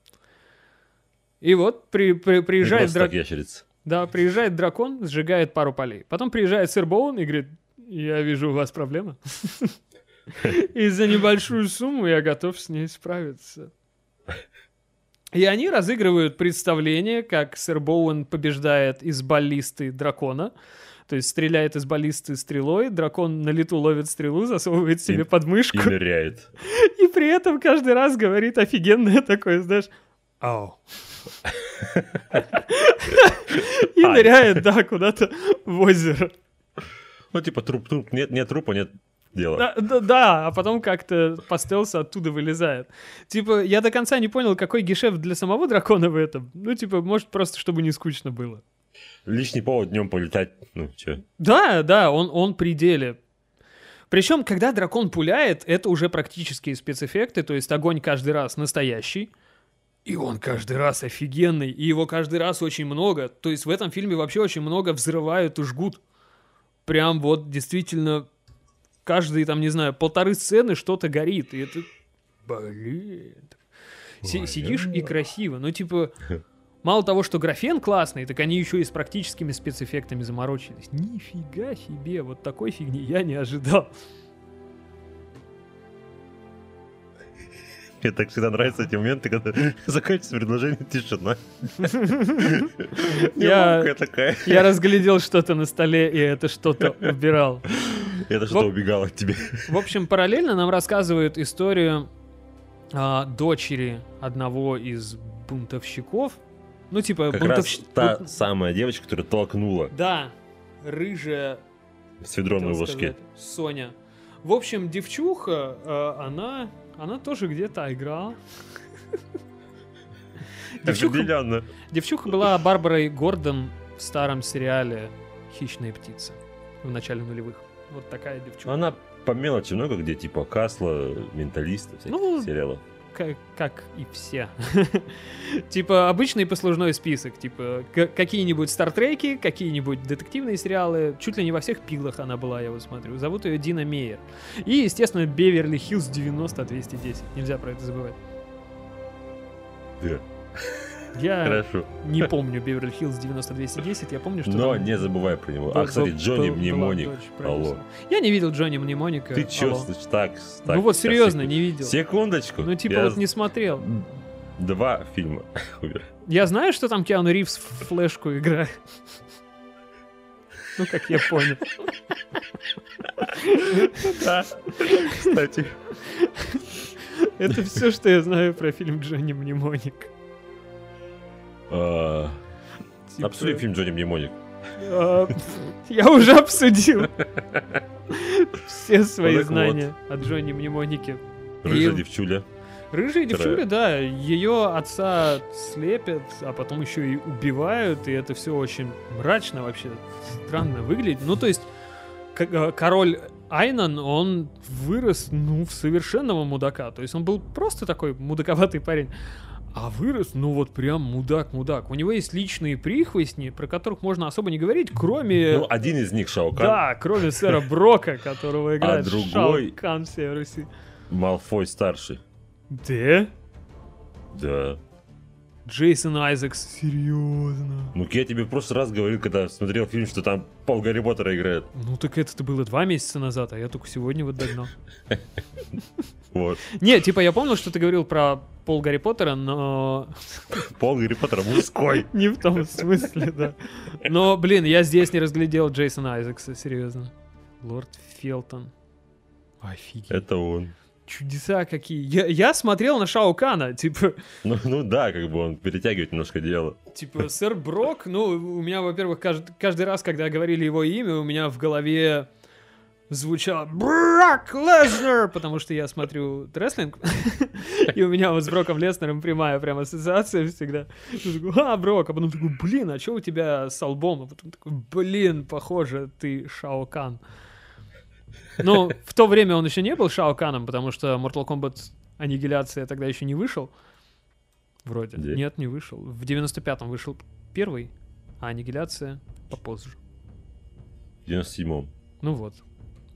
C: И вот при, при- приезжает дракон.
B: ящерица.
C: Да, приезжает дракон, сжигает пару полей. Потом приезжает сэр Боун и говорит, я вижу, у вас проблема. И за небольшую сумму я готов с ней справиться. И они разыгрывают представление, как сэр Боуэн побеждает из баллисты дракона. То есть стреляет из баллисты стрелой, дракон на лету ловит стрелу, засовывает себе
B: И-
C: под
B: И ныряет.
C: И при этом каждый раз говорит офигенное такое, знаешь, ау. И ныряет, да, куда-то в озеро.
B: Ну, типа, труп, труп, нет, нет трупа, нет дела.
C: Да, да, да, а потом как-то по стелсу оттуда вылезает. Типа, я до конца не понял, какой гешефт для самого дракона в этом. Ну, типа, может, просто чтобы не скучно было.
B: Лишний повод днем полетать. Ну, чё.
C: Да, да, он, он при деле. Причем, когда дракон пуляет, это уже практические спецэффекты, то есть огонь каждый раз настоящий. И он каждый раз офигенный, и его каждый раз очень много. То есть в этом фильме вообще очень много взрывают и жгут. Прям вот действительно каждые, там, не знаю, полторы сцены что-то горит. И это... Блин. Си-
B: Блин.
C: сидишь и красиво. Ну, типа, мало того, что графен классный, так они еще и с практическими спецэффектами заморочились. Нифига себе, вот такой фигни я не ожидал.
B: Мне так всегда нравятся эти моменты, когда заканчивается предложение тишина.
C: Я-
B: такая.
C: Я разглядел что-то на столе, и это что-то убирал.
B: Это что-то убегало от тебя.
C: В общем, параллельно нам рассказывают историю а, дочери одного из бунтовщиков. Ну, типа,
B: Как
C: бунтовщ-
B: раз та
C: бун-
B: самая девочка, которая толкнула
C: Да, рыжая
B: с ведром на
C: сказать, Соня. В общем, девчуха, э, она, она тоже где-то играла. Девчуха, девчуха была Барбарой Гордон в старом сериале «Хищные птицы» в начале нулевых. Вот такая девчуха.
B: Она по мелочи много где, типа Касла, Менталиста, всяких
C: Ну,
B: сериалов.
C: Как, и все. типа обычный послужной список. Типа какие-нибудь стартреки, какие-нибудь детективные сериалы. Чуть ли не во всех пилах она была, я вот смотрю. Зовут ее Дина Мейер. И, естественно, Беверли Хиллз 90-210. Нельзя про это забывать.
B: Да,
C: Я
B: Хорошо.
C: не помню Беверли Хиллз 90-210. Я помню, что
B: Но
C: там
B: не забывай про него.
C: был-
B: А, кстати, Джонни
C: был-
B: Мнемоник.
C: дочь
B: Алло.
C: Я не видел Джонни Мнемоника.
B: Ты чё,
C: алло.
B: так, так,
C: Ну вот серьезно,
B: секунду.
C: не видел.
B: Секундочку.
C: Ну типа
B: Я
C: вот не смотрел.
B: Два фильма.
C: Я знаю, что там Киану Ривз в флешку играет. Ну, как я понял.
B: Да, кстати.
C: Это все, что я знаю про фильм Джонни Мнемоник.
B: А,
C: Типа,
B: Обсудим фильм Джонни Мнемоник.
C: Я уже обсудил все свои знания о Джонни Мнемонике.
B: Рыжая девчуля.
C: Рыжая девчуля, да, ее отца слепят, а потом еще и убивают, и это все очень мрачно вообще, странно выглядит. Ну, то есть, э, король Айнан, он вырос, ну, в совершенного мудака. То есть он был просто такой мудаковатый парень. А вырос, ну вот прям мудак-мудак. У него есть личные прихвостни, про которых можно особо не говорить, кроме...
B: Ну, один из них Шао Кан,
C: да, кроме сэра Брока, которого играет
B: другой-
C: Шао Кан всей Руси.
B: Малфой старший.
C: Да?
B: Да.
C: Джейсон Айзекс, серьезно?
B: Ну, я тебе прошлый раз говорил, когда смотрел фильм, что там Пол Гарри Поттера играет.
C: Ну так это-то было два месяца назад, а я только сегодня вот догнал.
B: Вот.
C: Не, типа я помнил, что ты говорил про Пол Гарри Поттера, но
B: Пол Гарри Поттера мужской.
C: не в том смысле, да. Но, блин, я здесь не разглядел Джейсона Айзекса, серьезно. Лорд Фелтон. Офигеть.
B: Это он.
C: Чудеса какие. Я, я смотрел на Шао Кана, типа,
B: Ну, ну да, как бы он перетягивает немножко дело.
C: типа, сэр Брок, ну, у меня, во-первых, кажд- каждый раз, когда говорили его имя, у меня в голове звучало Брок Леснер, потому что я смотрю рестлинг, и у меня вот с Броком Леснером прямая прям ассоциация всегда. Такой, а, Брок, а потом такой, блин, а что у тебя с албом? А потом такой, блин, похоже, ты Шао Кан. Ну, в то время он еще не был Шао Каном, потому что Mortal Kombat Аннигиляция тогда еще не вышел. Вроде.
B: Да.
C: Нет, не вышел. В 95-м вышел первый, а Аннигиляция попозже.
B: В 97-м.
C: Ну вот,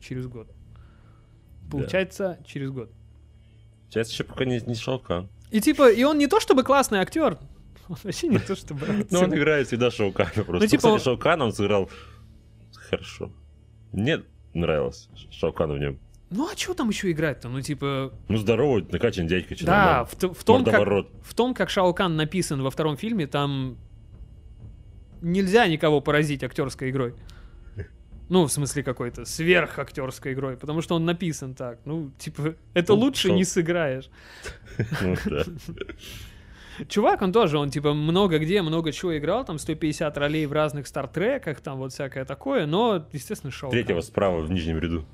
C: через год. Получается, через год.
B: Сейчас еще пока не, не Шао Кан.
C: И типа, и он не то чтобы классный актер, он вообще не то чтобы актер.
B: он играет всегда Шоу Кана просто. Ну,
C: типа-
B: Кстати, он сыграл хорошо. Мне нравилось Шоу Кана в нем.
C: Ну а что там еще играть-то? Ну типа,
B: Ну, здоровый, накачан дядька,
C: да, в, в том, как, в том, как Шао Кан написан во втором фильме, там нельзя никого поразить актерской игрой. Ну, в смысле какой-то сверхактерской игрой, потому что он написан так. Ну, типа, это
B: Ну,
C: лучше
B: шо-
C: не сыграешь.
B: Ну.
C: Чувак, он тоже, он типа много где, много чего играл, там 150 ролей в разных стартреках, там вот всякое такое, но, естественно, Кан.
B: Третьего справа в нижнем ряду.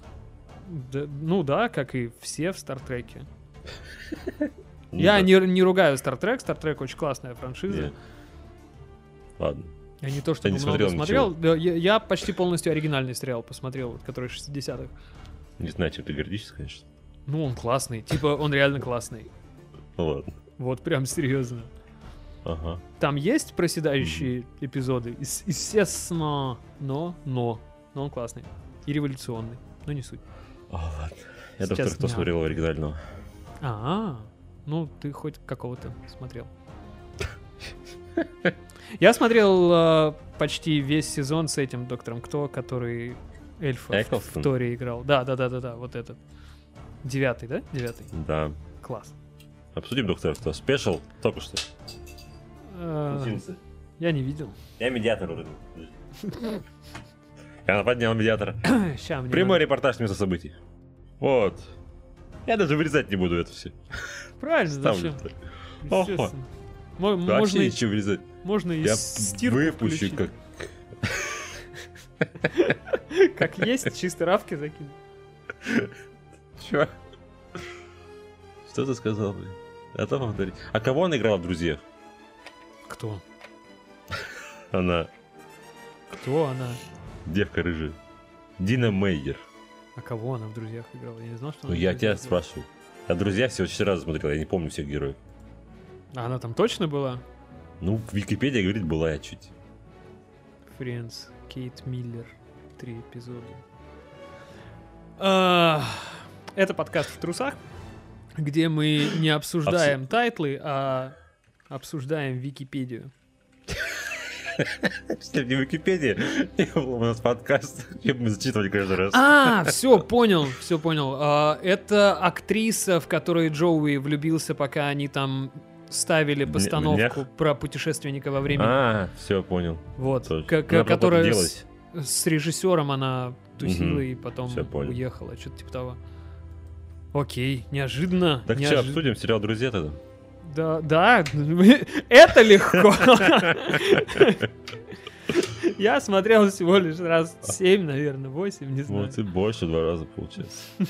C: Да, ну да, как и все в Стартреке.
B: Ну
C: Я не, не ругаю Стартрек, Стартрек очень классная франшиза.
B: Ладно.
C: Я не то, что
B: не
C: много
B: смотрел
C: смотрел. Да, я, я почти полностью оригинальный сериал посмотрел, вот, который 60-х.
B: Не знаю, чем ты гордишься, конечно.
C: Ну, он классный. Типа, он реально классный.
B: Ну ладно.
C: Вот прям серьезно.
B: Ага.
C: Там есть проседающие эпизоды? Ес- Естественно. Но, но. Но он классный. И революционный. Но не суть.
B: О, ладно. Я
C: Сейчас
B: доктор, кто смотрел оригинального.
C: А, ну ты хоть какого-то смотрел. Я смотрел э, почти весь сезон с этим доктором Кто, который эльфа в- в
B: Эклстон?
C: Торе играл. Да, да, да, да, да, вот этот. Девятый, да? Девятый.
B: Да.
C: Класс.
B: Обсудим доктор кто. Спешл только что.
C: Э, Я не видел.
B: Я медиатор вроде. Я поднял медиатора.
C: Ща мне
B: Прямой
C: надо-
B: репортаж с места событий. Вот. Я даже вырезать не буду это все.
C: Правильно, зачем? Можно,
B: ничего вырезать.
C: Можно и
B: Я
C: стирку
B: выпущу
C: включить.
B: как...
C: Как есть, чисто равки закинуть.
B: Чё? Что ты сказал, блин? А то повтори. А кого он играл в «Друзьях»?
C: Кто?
B: Она
C: Кто она?
B: девка рыжая. Дина Мейер.
C: А кого она в друзьях играла? Я не знал, что
B: Ну
C: она в
B: я тебя
C: играла.
B: спрашиваю. Я «Друзья» всего четыре раза смотрел, я не помню всех героев.
C: А она там точно была?
B: Ну, в Википедии говорит, была я чуть.
C: Френдс, Кейт Миллер. Три эпизода. А, Это подкаст в трусах, где мы не обсуждаем title ы, а обсуждаем Википедию.
B: Если бы не Википедия, не было бы у нас подкаст, бы мы зачитывали каждый раз.
C: А, все, понял, все понял. А, Это актриса, в которой Джоуи влюбился, пока они там ставили постановку
B: мне-
C: про путешественника во времени.
B: А, все, понял.
C: Вот,
B: Тоже.
C: к- к-
B: Она потом
C: которая с, с режиссером она тусила
B: Мгм.
C: и потом уехала, что-то типа того. Окей, неожиданно.
B: Так что,
C: неожи-
B: обсудим сериал «Друзья» тогда?
C: Да, да, это легко. Я смотрел всего лишь раз 7, наверное, 8, не знаю.
B: Вот и больше два раза получается.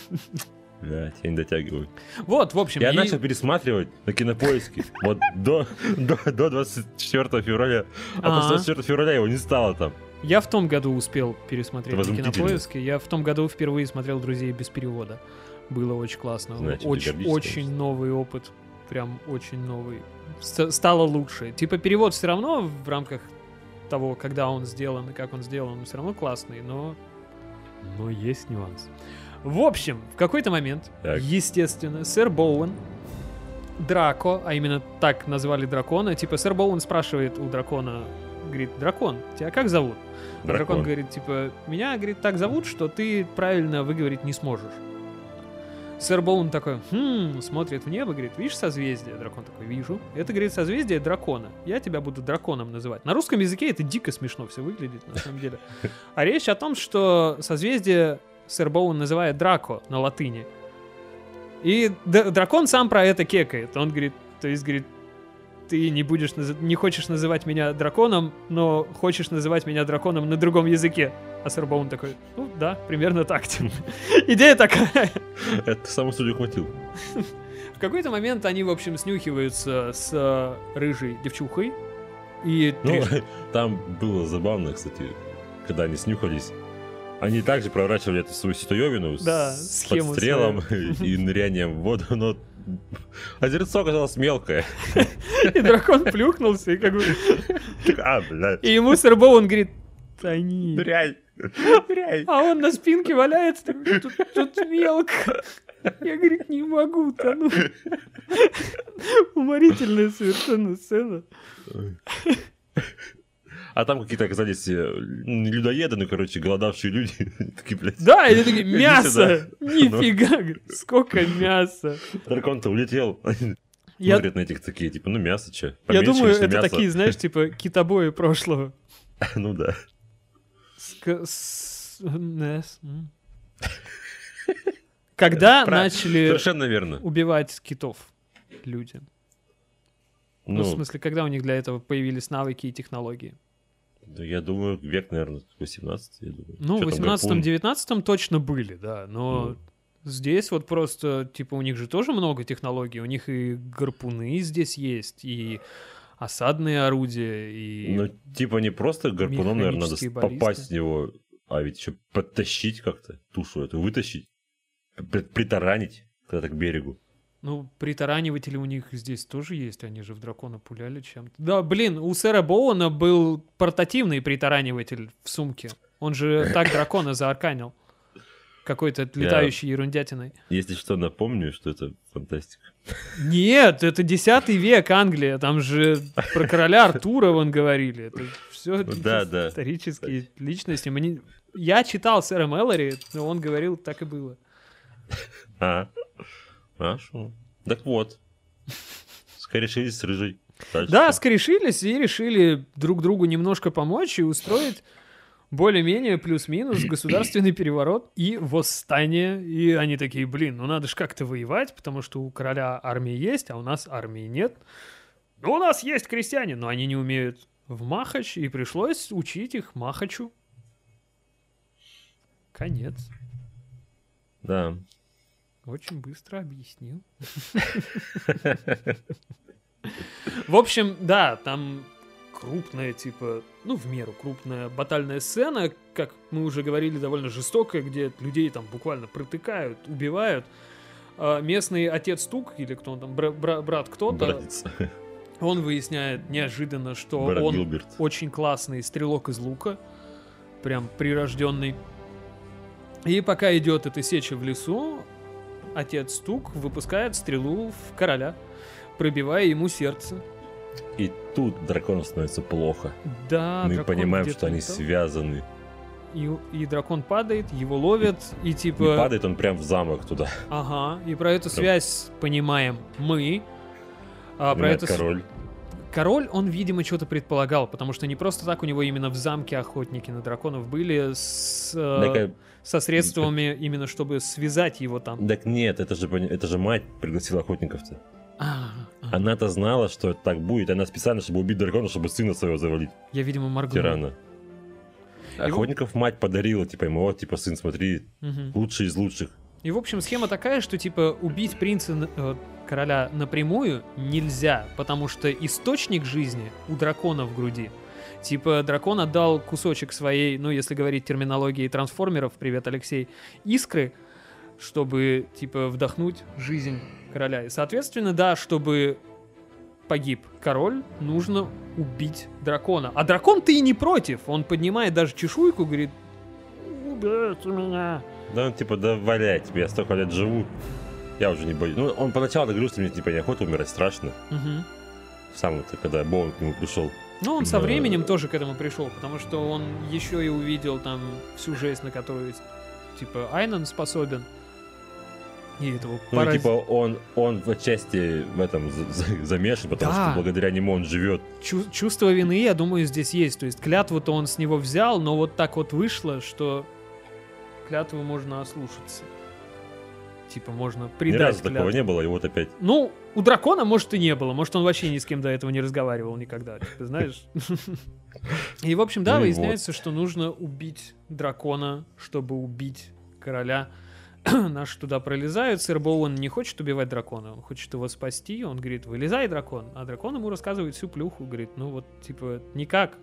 B: Блять, я не дотягиваю.
C: Вот, в общем,
B: Я
C: и-
B: начал пересматривать на кинопоиске вот до, до, до 24 февраля. А после 24 февраля его не стало там.
C: я в том году успел пересмотреть на кинопоиске. Я в том году впервые смотрел «Друзей без перевода». Было очень классно.
B: Значит,
C: очень, очень новый опыт. прям очень новый. Ст- стало лучше. Типа перевод все равно в рамках того, когда он сделан и как он сделан, он все равно классный, но... Но есть нюанс. В общем, в какой-то момент,
B: Так.
C: естественно, сэр Боуэн, Драко, а именно так назвали дракона, типа сэр Боуэн спрашивает у дракона, говорит, дракон, тебя как зовут? А дракон
B: Дракон.
C: говорит, типа, меня, говорит, так зовут, что ты правильно выговорить не сможешь. Сэр Боун такой, хм, смотрит в небо, говорит, видишь созвездие? Дракон такой, вижу. Это, говорит, созвездие дракона. Я тебя буду драконом называть. На русском языке это дико смешно все выглядит, на самом деле. А речь о том, что созвездие сэр Боун называет Драко на латыни. И дракон сам про это кекает. Он говорит, то есть, говорит, ты не будешь, не хочешь называть меня драконом, но хочешь называть меня драконом на другом языке. А сэр Боун такой, ну да, примерно так. типа. Идея такая.
B: Это саму судью хватил.
C: В какой-то момент они, в общем, снюхиваются с э, рыжей девчухой. И
B: Ну, там было забавно, кстати, когда они снюхались. Они также проворачивали эту свою ситуевину
C: Да,
B: с
C: схему
B: подстрелом и нырянием в воду, но озерцо оказалось мелкое.
C: и дракон плюхнулся, и как бы...
B: А, блядь,
C: И ему сэр Боун говорит, да не.
B: ныряй, ныряй.
C: А он на спинке валяется, тут, тут мелко. Я, говорит, не могу тону. Уморительная совершенно сцена.
B: А там какие-то оказались э, людоеды, ну, короче, голодавшие люди. Такие, блядь,
C: Да, они такие, мясо! Нифига, говорит, сколько мяса.
B: дракон-то улетел. Они
C: Я,
B: Смотрят на этих такие, типа, ну, мясо, че?
C: я думаю, это
B: мясо.
C: такие, знаешь, типа китобои прошлого.
B: Ну да.
C: М. Когда начали
B: Совершенно верно.
C: убивать китов люди? Ну,
B: Ну,
C: в смысле, когда у них для этого появились навыки и технологии?
B: Да я думаю, век, наверное, 18, я думаю.
C: Ну, в
B: там, гарпун?
C: 18-19 точно были, да, но
B: Ну.
C: здесь вот просто, типа, у них же тоже много технологий, у них и гарпуны здесь есть, и осадные орудия, и...
B: Ну, типа не просто гарпуном, наверное, надо
C: баллисты.
B: попасть в него, а ведь еще подтащить как-то тушу эту, вытащить, при- притаранить куда-то к берегу.
C: Ну, притараниватели у них здесь тоже есть, они же в дракона пуляли чем-то. Да, блин, у сэра Боуэна был портативный притараниватель в сумке. Он же так дракона заарканил. Какой-то летающей ерундятиной.
B: Если что, напомню, что это фантастика.
C: Нет, это 10 век Англия, там же про короля Артура вон говорили. Это все
B: Ну да, да.
C: исторические личности. Мне... Я читал сэра Мэлори, но он говорил, так и было.
B: А, хорошо. Так вот, скорешились с рыжей. Дальше
C: Да, скорешились и решили друг другу немножко помочь и устроить более-менее плюс-минус государственный переворот и восстание. И они такие, блин, ну надо же как-то воевать, потому что у короля армии есть, а у нас армии нет. Ну, у нас есть крестьяне, но они не умеют в махач, и пришлось учить их махачу. Конец.
B: Да.
C: Очень быстро объяснил. В общем, да, там крупная, типа, ну, в меру крупная батальная сцена, как мы уже говорили, довольно жестокая, где людей там буквально протыкают, убивают. А местный отец Тук, или кто он там, бра- бра- брат кто-то,
B: Братец.
C: он выясняет неожиданно, что
B: Брат
C: он
B: Гилберт.
C: очень классный стрелок из лука, прям прирожденный. И пока идет эта сеча в лесу, отец Тук выпускает стрелу в короля, пробивая ему сердце.
B: И тут дракону становится плохо.
C: Да,
B: Мы понимаем, что они
C: летал.
B: связаны.
C: И, и дракон падает, его ловят, и
B: Не
C: типа...
B: падает он прям в замок туда.
C: Ага, и про эту связь понимаем мы. А про с-
B: король.
C: Король, он, видимо, что-то предполагал, потому что не просто так у него именно в замке охотники на драконов были с, э,
B: Так, а-
C: со средствами именно, чтобы связать его там.
B: так нет, это же, это же мать пригласила охотников-то.
C: А, а.
B: Она-то знала, что это так будет. Она специально, чтобы убить дракона, чтобы сына своего завалить,
C: Я, видимо, моргнул.
B: тирана. Охотников мать подарила, типа, ему, вот, типа, сын, смотри,
C: Мгм.
B: лучший из лучших.
C: И, в общем, схема такая, что, типа, убить принца, э, короля напрямую нельзя, потому что источник жизни у дракона в груди. Типа, дракон отдал кусочек своей, ну, если говорить терминологией трансформеров, привет, Алексей, искры, чтобы, типа, вдохнуть жизнь короля. И, соответственно, да, чтобы погиб король, нужно убить дракона. А дракон-то и не против. Он поднимает даже чешуйку, говорит, убейте меня.
B: Да он типа, да валяй тебе, я столько лет живу. Я уже не боюсь. Ну, он поначалу говорил, что мне типа неохота умирать, страшно.
C: Мгм.
B: Сам это, когда Боун к нему пришел.
C: Ну, он со временем тоже к этому пришел, потому что он еще и увидел там всю жесть, на которую, типа, Айнан способен. И этого
B: Ну,
C: параз-
B: типа, он, он в отчасти в этом за- за- замешан, потому
C: Да.
B: что благодаря нему он живет.
C: Чу- чувство вины, я думаю, здесь есть. То есть клятву-то он с него взял, но вот так вот вышло, что клятву можно ослушаться. Типа можно
B: Ни
C: предать
B: разу такого
C: клятву.
B: не было, и вот опять.
C: Ну, у дракона, может, и не было. Может, он вообще ни с кем до этого не разговаривал никогда. Ты знаешь? И, в общем, да,
B: Ну
C: выясняется, что нужно убить дракона, чтобы убить короля. Наши туда пролезают. Сэр Боуэн не хочет убивать дракона. Он хочет его спасти. Он говорит, вылезай, дракон. А дракон ему рассказывает всю плюху. Говорит, ну вот, типа, никак.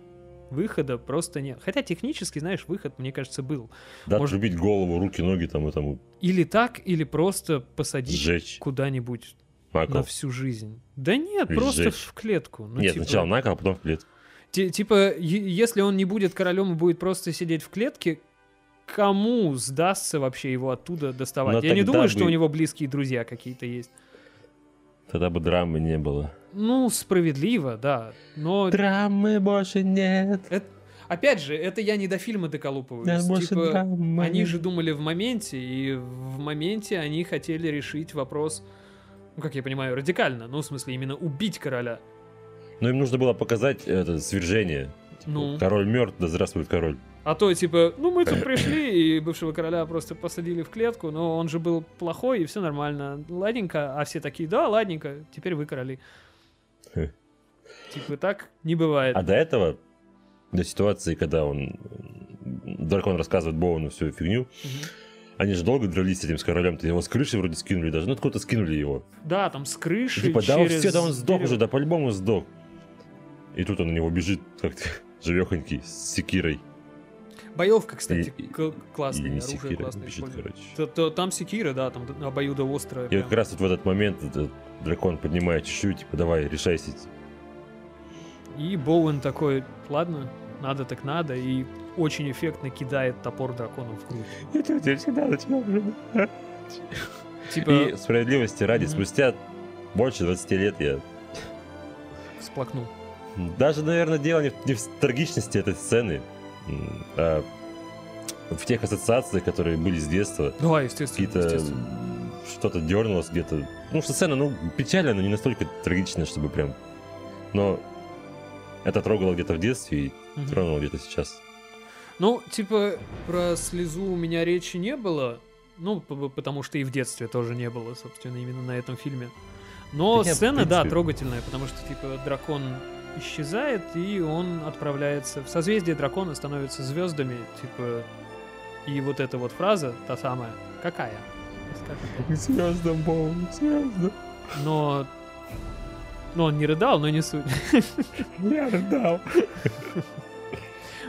C: Выхода просто нет. Хотя технически, знаешь, выход, мне кажется, был.
B: Да,
C: Может-
B: отрубить голову, руки, ноги там этому
C: Или так, или просто посадить
B: сжечь.
C: куда-нибудь
B: На
C: на всю жизнь. Да нет,
B: Или
C: просто
B: сжечь.
C: в клетку. Ну,
B: Нет,
C: типа,
B: сначала на кол, а потом в клетку.
C: ти- типа, если он не будет королем и будет просто сидеть в клетке, кому сдастся вообще его оттуда доставать?
B: Но
C: Я не думаю, что
B: бы-
C: у него близкие друзья какие-то есть.
B: Тогда бы драмы не было.
C: Ну, справедливо, да. Но,
B: Драмы больше нет.
C: опять же, это я не до фильма доколупываюсь.
B: Да, больше
C: Типа,
B: драмы
C: Они же думали в моменте, и в моменте они хотели решить вопрос, ну, как я понимаю, радикально. Ну, в смысле, именно убить короля.
B: Но им нужно было показать это свержение.
C: Ну.
B: Король мертв, да здравствует король.
C: А то, типа, ну мы тут пришли, и бывшего короля просто посадили в клетку, но он же был плохой, и все нормально. Ладненько, а все такие, да, ладненько, теперь вы короли. Типа, так не бывает.
B: А до этого, до ситуации, когда он дракон рассказывает Боуну всю фигню, они же долго дрались с этим с королем, то его с крыши вроде скинули даже, ну откуда-то скинули его.
C: Да, там с крыши
B: типа, да
C: через
B: все, да он сдох
C: дерево.
B: уже, да по-любому сдох. И тут он на него бежит как-то живехонький, с секирой.
C: Боевка, кстати,
B: И-
C: классная,
B: Или не
C: оружие
B: секира,
C: классное
B: бежит.
C: То- то- Там секира, да, там обоюдо острая.
B: И вот как раз вот в этот момент этот дракон поднимает чешую, типа, давай, решайся.
C: И Боуэн такой, ладно, надо так надо, и очень эффектно кидает топор дракону в грудь.
B: У тебя всегда на тебя уже.
C: Типа,
B: И справедливости ради,
C: Мгм.
B: спустя больше 20 лет я
C: всплакнул.
B: Даже, наверное, дело не в, не в трагичности этой сцены, а в тех ассоциациях, которые были с детства.
C: Естественно,
B: Какие-то
C: естественно.
B: м, что-то дернулось где-то. Ну, что сцена, ну, печальная, но не настолько трагичная, чтобы прям. Но это трогало где-то в детстве и
C: Мгм.
B: тронуло где-то сейчас.
C: Ну, типа, про слезу у меня речи не было. Ну, потому что и в детстве тоже не было, собственно, именно на этом фильме. Но
B: Да не, в
C: сцена, да, трогательная, потому что, типа, дракон исчезает, и он отправляется в созвездие дракона, становится звездами, типа, и вот эта вот фраза, та самая, какая?
B: Звездам, Боу, звездам.
C: Но... Но он не рыдал, но не суть.
B: Я рыдал.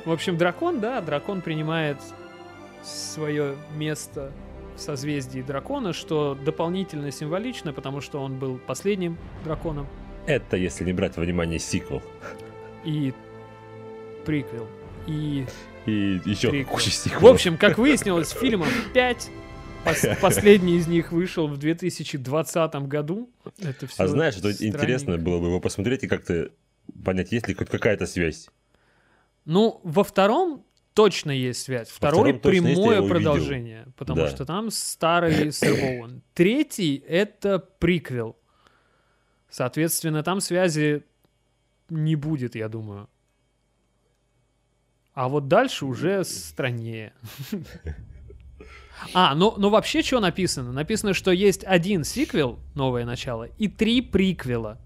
C: В общем, дракон, да, дракон принимает свое место в созвездии дракона, что дополнительно символично, потому что он был последним драконом
B: Это если не брать во внимание сиквел.
C: и приквел. И,
B: И еще
C: Приквел.
B: куча сиквелов.
C: в общем, как выяснилось, фильмов 5. Пос- Последний из них вышел в 2020 году. Это все
B: А знаешь, что интересно было бы его посмотреть и как-то понять, есть ли хоть какая-то связь.
C: Ну, во втором точно есть связь. Второй
B: втором есть, я
C: прямое
B: увидел.
C: продолжение, потому
B: Да.
C: что там старый Сэр Боуэн. Третий — это приквел. Соответственно, там связи не будет, я думаю. А вот дальше уже страннее. А, ну, ну вообще что написано? Написано, что есть один сиквел, новое начало, и три приквела.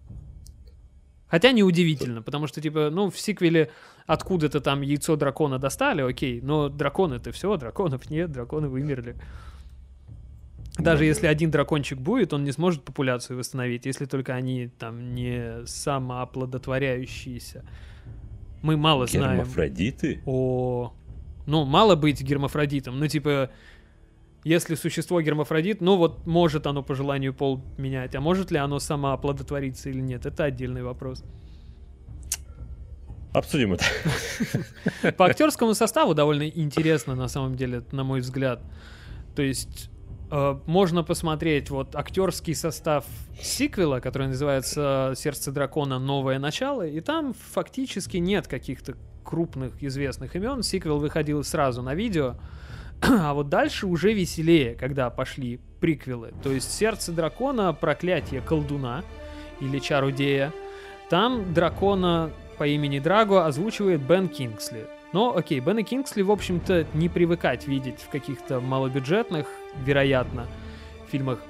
C: Хотя неудивительно, потому что, типа, ну, в сиквеле откуда-то там яйцо дракона достали, окей, но драконы-то все, драконов нет, драконы вымерли. Даже если один дракончик будет, он не сможет популяцию восстановить, если только они там не самооплодотворяющиеся. Мы мало знаем
B: Гермафродиты?
C: о... Ну, мало быть гермафродитом, ну, типа, если существо гермафродит, ну вот может оно по желанию пол менять, а может ли оно само оплодотвориться или нет, это отдельный вопрос.
B: Обсудим это.
C: По актерскому составу довольно интересно, на самом деле, на мой взгляд. То есть можно посмотреть вот актерский состав сиквела, который называется «Сердце дракона. Новое начало», и там фактически нет каких-то крупных известных имен. Сиквел выходил сразу на видео, а вот дальше уже веселее, когда пошли приквелы. То есть «Сердце дракона. Проклятие колдуна» или «Чародея». Там дракона по имени Драго озвучивает Бен Кингсли. Но, окей, Бена Кингсли, в общем-то, не привыкать видеть в каких-то малобюджетных, вероятно, фильмах.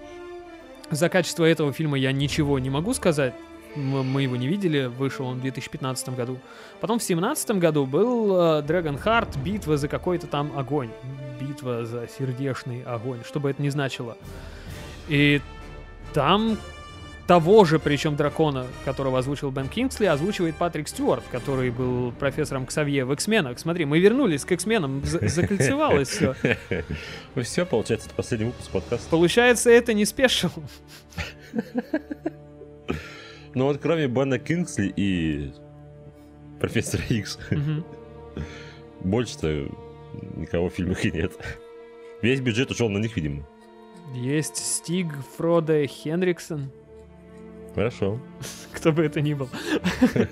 C: За качество этого фильма я ничего не могу сказать. Мы его не видели, вышел он в 2015 году. Потом в 2017 году был э, Dragon Heart, битва за какой-то там огонь. Битва за сердечный огонь, что бы это ни значило. И там того же, причем дракона, которого озвучил Бен Кингсли, озвучивает Патрик Стюарт, который был профессором Ксавье в X-менах. Смотри, мы вернулись к X-менам, за- закольцевалось все.
B: Ну все, получается, это последний выпуск подкаста.
C: Получается, это не спешил.
B: Ну вот кроме Бена Кингсли и Профессора Икс, больше-то никого в фильмах и нет. Весь бюджет ушел на них, видимо.
C: Есть Стиг Фроде Хенриксон,
B: Хорошо.
C: кто бы это ни был.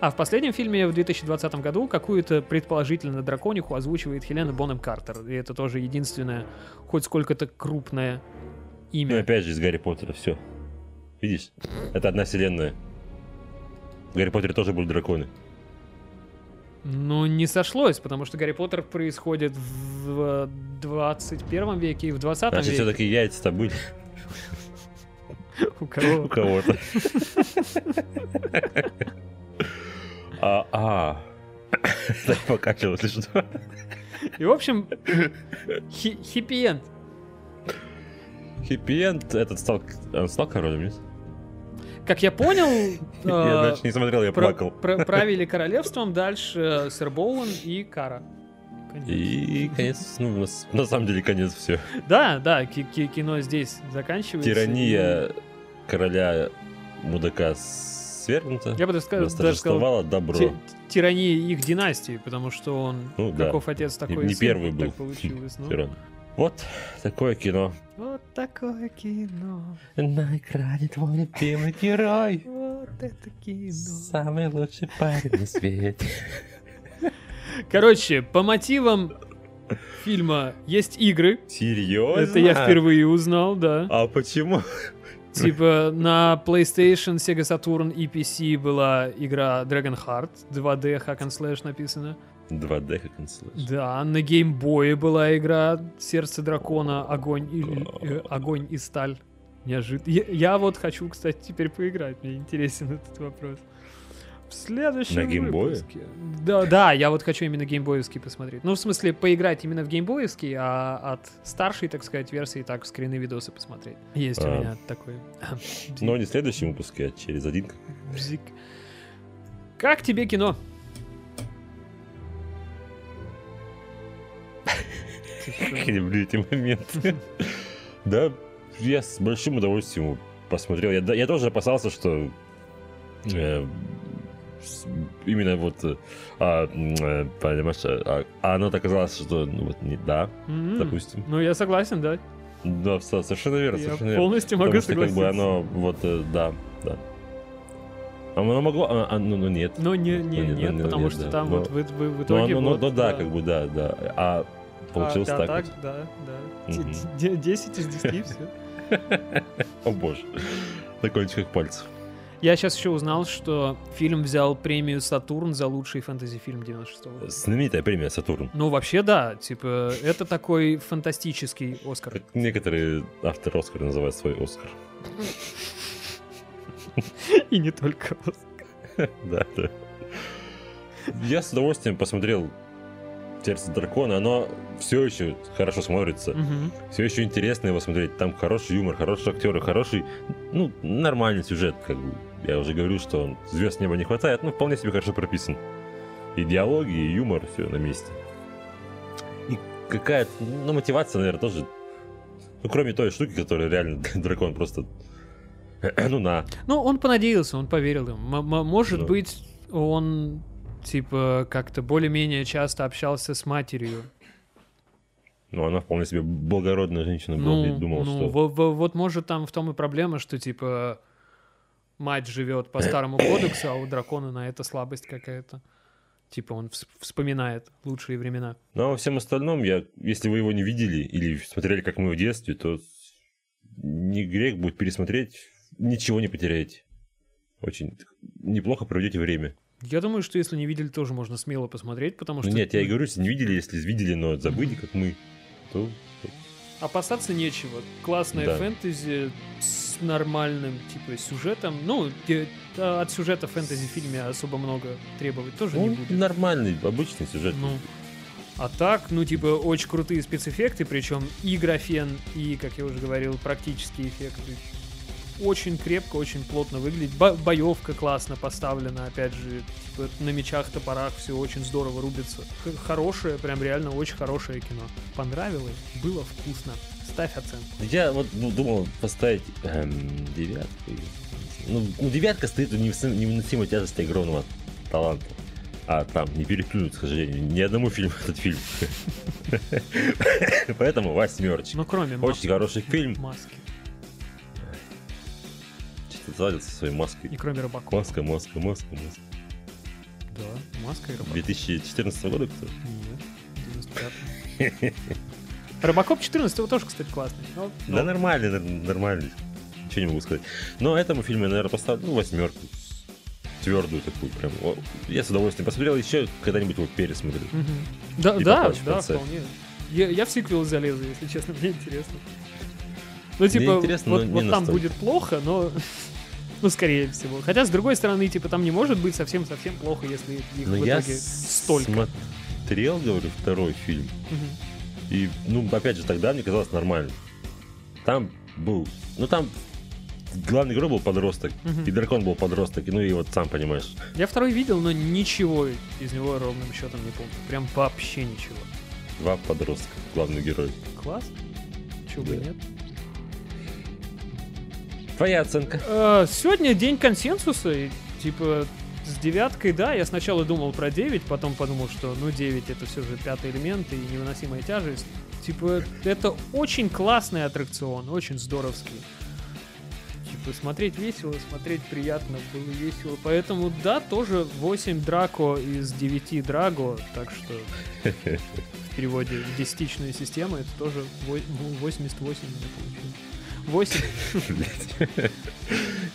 C: А в последнем фильме в 2020 году какую-то предположительно дракониху озвучивает Хелена Бонем Картер. И это тоже единственное хоть сколько-то крупное
B: Ну,
C: имя.
B: опять же, из Гарри Поттера, все. Видишь? Это одна вселенная. В Гарри Поттере тоже были драконы.
C: Ну, не сошлось, потому что Гарри Поттер происходит в 21 веке и в 20
B: Значит,
C: веке.
B: все-таки яйца-то были
C: У
B: у
C: кого?
B: кого-то. А, а. Так покачивалось, что?
C: И, в общем, хи- хиппи-энд.
B: Хиппи-энд этот стал... Он стал королем, нет?
C: Как я понял,
B: Я
C: э,
B: дальше не смотрел, я плакал.
C: правили королевством дальше э, сэр Боуэн и Кара.
B: И конец, ну, на, самом деле, конец все.
C: Да, да, ки- ки- кино здесь заканчивается.
B: Тирания короля мудака свергнута.
C: Я бы даже сказал, даже сказал
B: добро.
C: ти- тирания их династии, потому что он,
B: Ну да.
C: каков отец, такой
B: не
C: сын,
B: первый был.
C: получилось. ну.
B: Тиран. Вот такое кино.
C: Вот такое кино,
B: На экране твой любимый герой.
C: вот это кино.
B: Самый лучший парень на свете.
C: Короче, по мотивам фильма есть игры.
B: Серьезно?
C: Это я впервые узнал, да.
B: А почему?
C: Типа на PlayStation, Sega Saturn и PC была игра Dragon Heart, 2D Hack and Slash написано.
B: 2D как он слышит.
C: Да, на Game Boy была игра Сердце дракона, огонь и, э, огонь и сталь. Неожиданно. Я, я вот хочу, кстати, теперь поиграть. Мне интересен этот вопрос. В следующем
B: На
C: выпуске. Да, да, я вот хочу именно геймбоевский посмотреть. Ну, в смысле, поиграть именно в геймбоевский, а от старшей, так сказать, версии так скрины видосы посмотреть. Есть у
B: А.
C: меня такой.
B: Но не в следующем выпуске, а через один.
C: Бзик. Как тебе кино?
B: Я люблю эти моменты. Да, я с большим удовольствием посмотрел. Я, я тоже опасался, что э, именно вот, э, а, э, понимаешь, а, а оно оказалось, что, ну вот, не, да,
C: М,
B: допустим.
C: Ну, я согласен, да.
B: Да, со- совершенно верно,
C: Я
B: совершенно верно.
C: полностью могу
B: Потому что, как
C: согласиться.
B: бы, оно, вот, э, да, да. А Оно могло, а, а, ну, ну, нет.
C: Но не, не,
B: Ну, нет,
C: нет,
B: ну,
C: потому
B: нет,
C: что
B: да.
C: там
B: Но-
C: вот в, в- в
B: Ну,
C: итоге
B: оно- ну,
C: вот,
B: ну, да, как бы, да, да. А получилось
C: А, да,
B: так,
C: так,
B: вот.
C: да, да. Д- 10 из 10, все.
B: О боже. На кончиках пальцев.
C: Я сейчас еще узнал, что фильм взял премию «Сатурн» за лучший фэнтези-фильм 96 года.
B: Знаменитая премия «Сатурн».
C: Ну, вообще, да. Типа, это такой фантастический Оскар.
B: Некоторые авторы Оскара называют свой Оскар.
C: И не только Оскар.
B: Да, да. Я с удовольствием посмотрел «Сердце дракона». Оно все еще хорошо смотрится.
C: Мгм.
B: Все еще интересно его смотреть. Там хороший юмор, хорошие актеры, хороший, ну, нормальный сюжет, как бы. Я уже говорю, что звезд неба не хватает, но вполне себе хорошо прописан. И диалоги, и юмор, все на месте. И какая-то, ну, мотивация, наверное, тоже Ну, кроме той штуки, которая реально дракон просто... Ну, на.
C: Ну, он понадеялся, он поверил им. М- м- может
B: Да.
C: быть, он, типа, как-то более-менее часто общался с матерью.
B: Ну, она вполне себе благородная женщина была.
C: Ну,
B: думал,
C: ну,
B: что...
C: во- вот может там в том и проблема, что, типа, мать живет по старому кодексу, а у дракона на это слабость какая-то. Типа он вс- вспоминает лучшие времена.
B: Ну, а во всем остальном, я, если вы его не видели или смотрели, как мы в детстве, то не грех будет пересмотреть, ничего не потеряете. Очень неплохо проведете время.
C: Я думаю, что если не видели, тоже можно смело посмотреть, потому
B: Ну,
C: что...
B: нет, я и говорю, если не видели, если видели, но забыли, как мы, то
C: Опасаться нечего. Классная
B: Да.
C: фэнтези с нормальным, типа, сюжетом. Ну, а от сюжета в фэнтези-фильме особо много требовать тоже не
B: ну,
C: будет.
B: нормальный, обычный сюжет.
C: Ну, а так, ну, типа, очень крутые спецэффекты, причем и графен, и, как я уже говорил, практические эффекты. Очень крепко, очень плотно выглядит. Бо- боевка классно поставлена, опять же, типа, на мечах, топорах все очень здорово рубится. Х- хорошее, прям реально очень хорошее кино. Понравилось, было вкусно. Ставь оценку.
B: Я вот ну, думал поставить эм, девятку. Ну, ну, девятка стоит у невыносимой тяжести огромного таланта. А там не переплюнуть, к сожалению, ни одному фильму этот фильм. Поэтому восьмерочка.
C: Ну, кроме
B: Очень хороший фильм.
C: маски.
B: Что-то залился своей маской.
C: И кроме Рыбакова.
B: Маска, маска, маска, маска.
C: Да, маска и Рыбаков.
B: 2014 года кто?
C: Нет, 95 Рыбакоп 14 тоже, кстати, классный. Но-
B: Да
C: но-
B: нормальный, нар- нормальный. Ничего не могу сказать. Но этому фильму я, наверное, поставлю ну, восьмерку. Твердую такую прям. Я с удовольствием посмотрел, еще когда-нибудь его пересмотрю.
C: Мгм. Да,
B: И
C: да,
B: в
C: да, вполне. Я, я в сиквел залезу, если честно, мне интересно. Ну, типа,
B: интересно,
C: вот, вот там
B: настолько.
C: будет плохо, но... Ну, скорее всего. Хотя, с другой стороны, типа, там не может быть совсем-совсем плохо, если их
B: Но
C: в
B: я
C: итоге столько.
B: смотрел, говорю, второй фильм.
C: Мгм.
B: И, ну, опять же, тогда мне казалось нормально. Там был... Ну, там главный герой был подросток.
C: Мгм.
B: И дракон был подросток. И, ну, и вот сам понимаешь.
C: Я второй видел, но ничего из него ровным счетом не помню. Прям вообще ничего.
B: Два подростка, главный герой.
C: Класс. Чего бы
B: Да.
C: нет.
B: Твоя оценка?
C: Э, Сегодня день консенсуса, и, типа, с девяткой, да, я сначала думал про 9, потом подумал, что, ну, 9 это все же пятый элемент и невыносимая тяжесть. Типа, это очень классный аттракцион, очень здоровский. Типа, смотреть весело, смотреть приятно, было весело. Поэтому, да, тоже 8 Драко из 9 Драго, так что в переводе в десятичную систему это тоже вой- ну, 88 у меня получилось. 8
B: Блядь.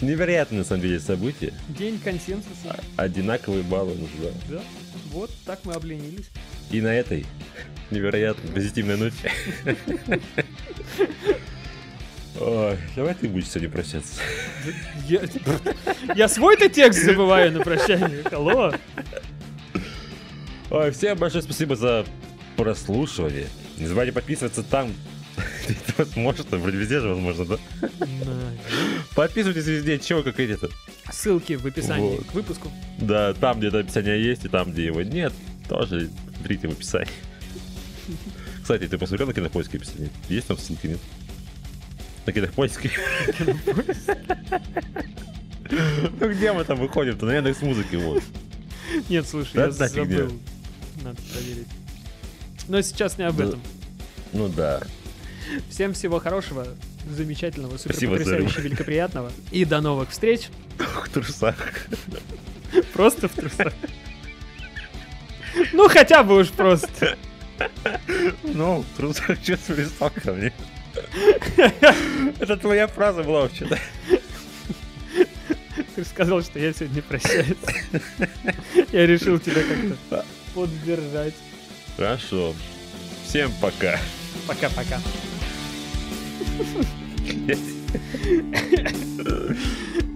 B: Невероятное, на самом деле, событие.
C: День консенсуса.
B: Одинаковые баллы нужны.
C: Да. Вот так мы обленились.
B: И на этой невероятно позитивной ноте. Ой, давай ты будешь сегодня прощаться.
C: Я, я свой-то текст забываю на прощание. Алло.
B: Ой, всем большое спасибо за прослушивание. Не забывайте подписываться там, это возможно. Вроде везде же возможно, да? Подписывайтесь везде, чего как эти-то.
C: Ссылки в описании
B: Вот.
C: к выпуску.
B: Да, там, где это описание есть, и там, где его нет, тоже смотрите в описании. Кстати, ты посмотрел на кинопоиске описание? Есть там ссылки, нет? На кинопоиске? Ну где мы там выходим-то? На Яндекс музыки вот.
C: Нет, слушай, я забыл. Надо проверить. Но сейчас не об этом.
B: Ну да.
C: Всем всего хорошего, замечательного, супер
B: Спасибо,
C: потрясающе, великоприятного. И до новых встреч.
B: В трусах.
C: Просто в трусах. Ну, хотя бы уж просто.
B: Ну, в трусах чувствую ко мне. Это твоя фраза была вообще-то.
C: Ты сказал, что я сегодня прощаюсь. Я решил тебя как-то поддержать.
B: Хорошо. Всем пока.
C: Пока-пока. yeah.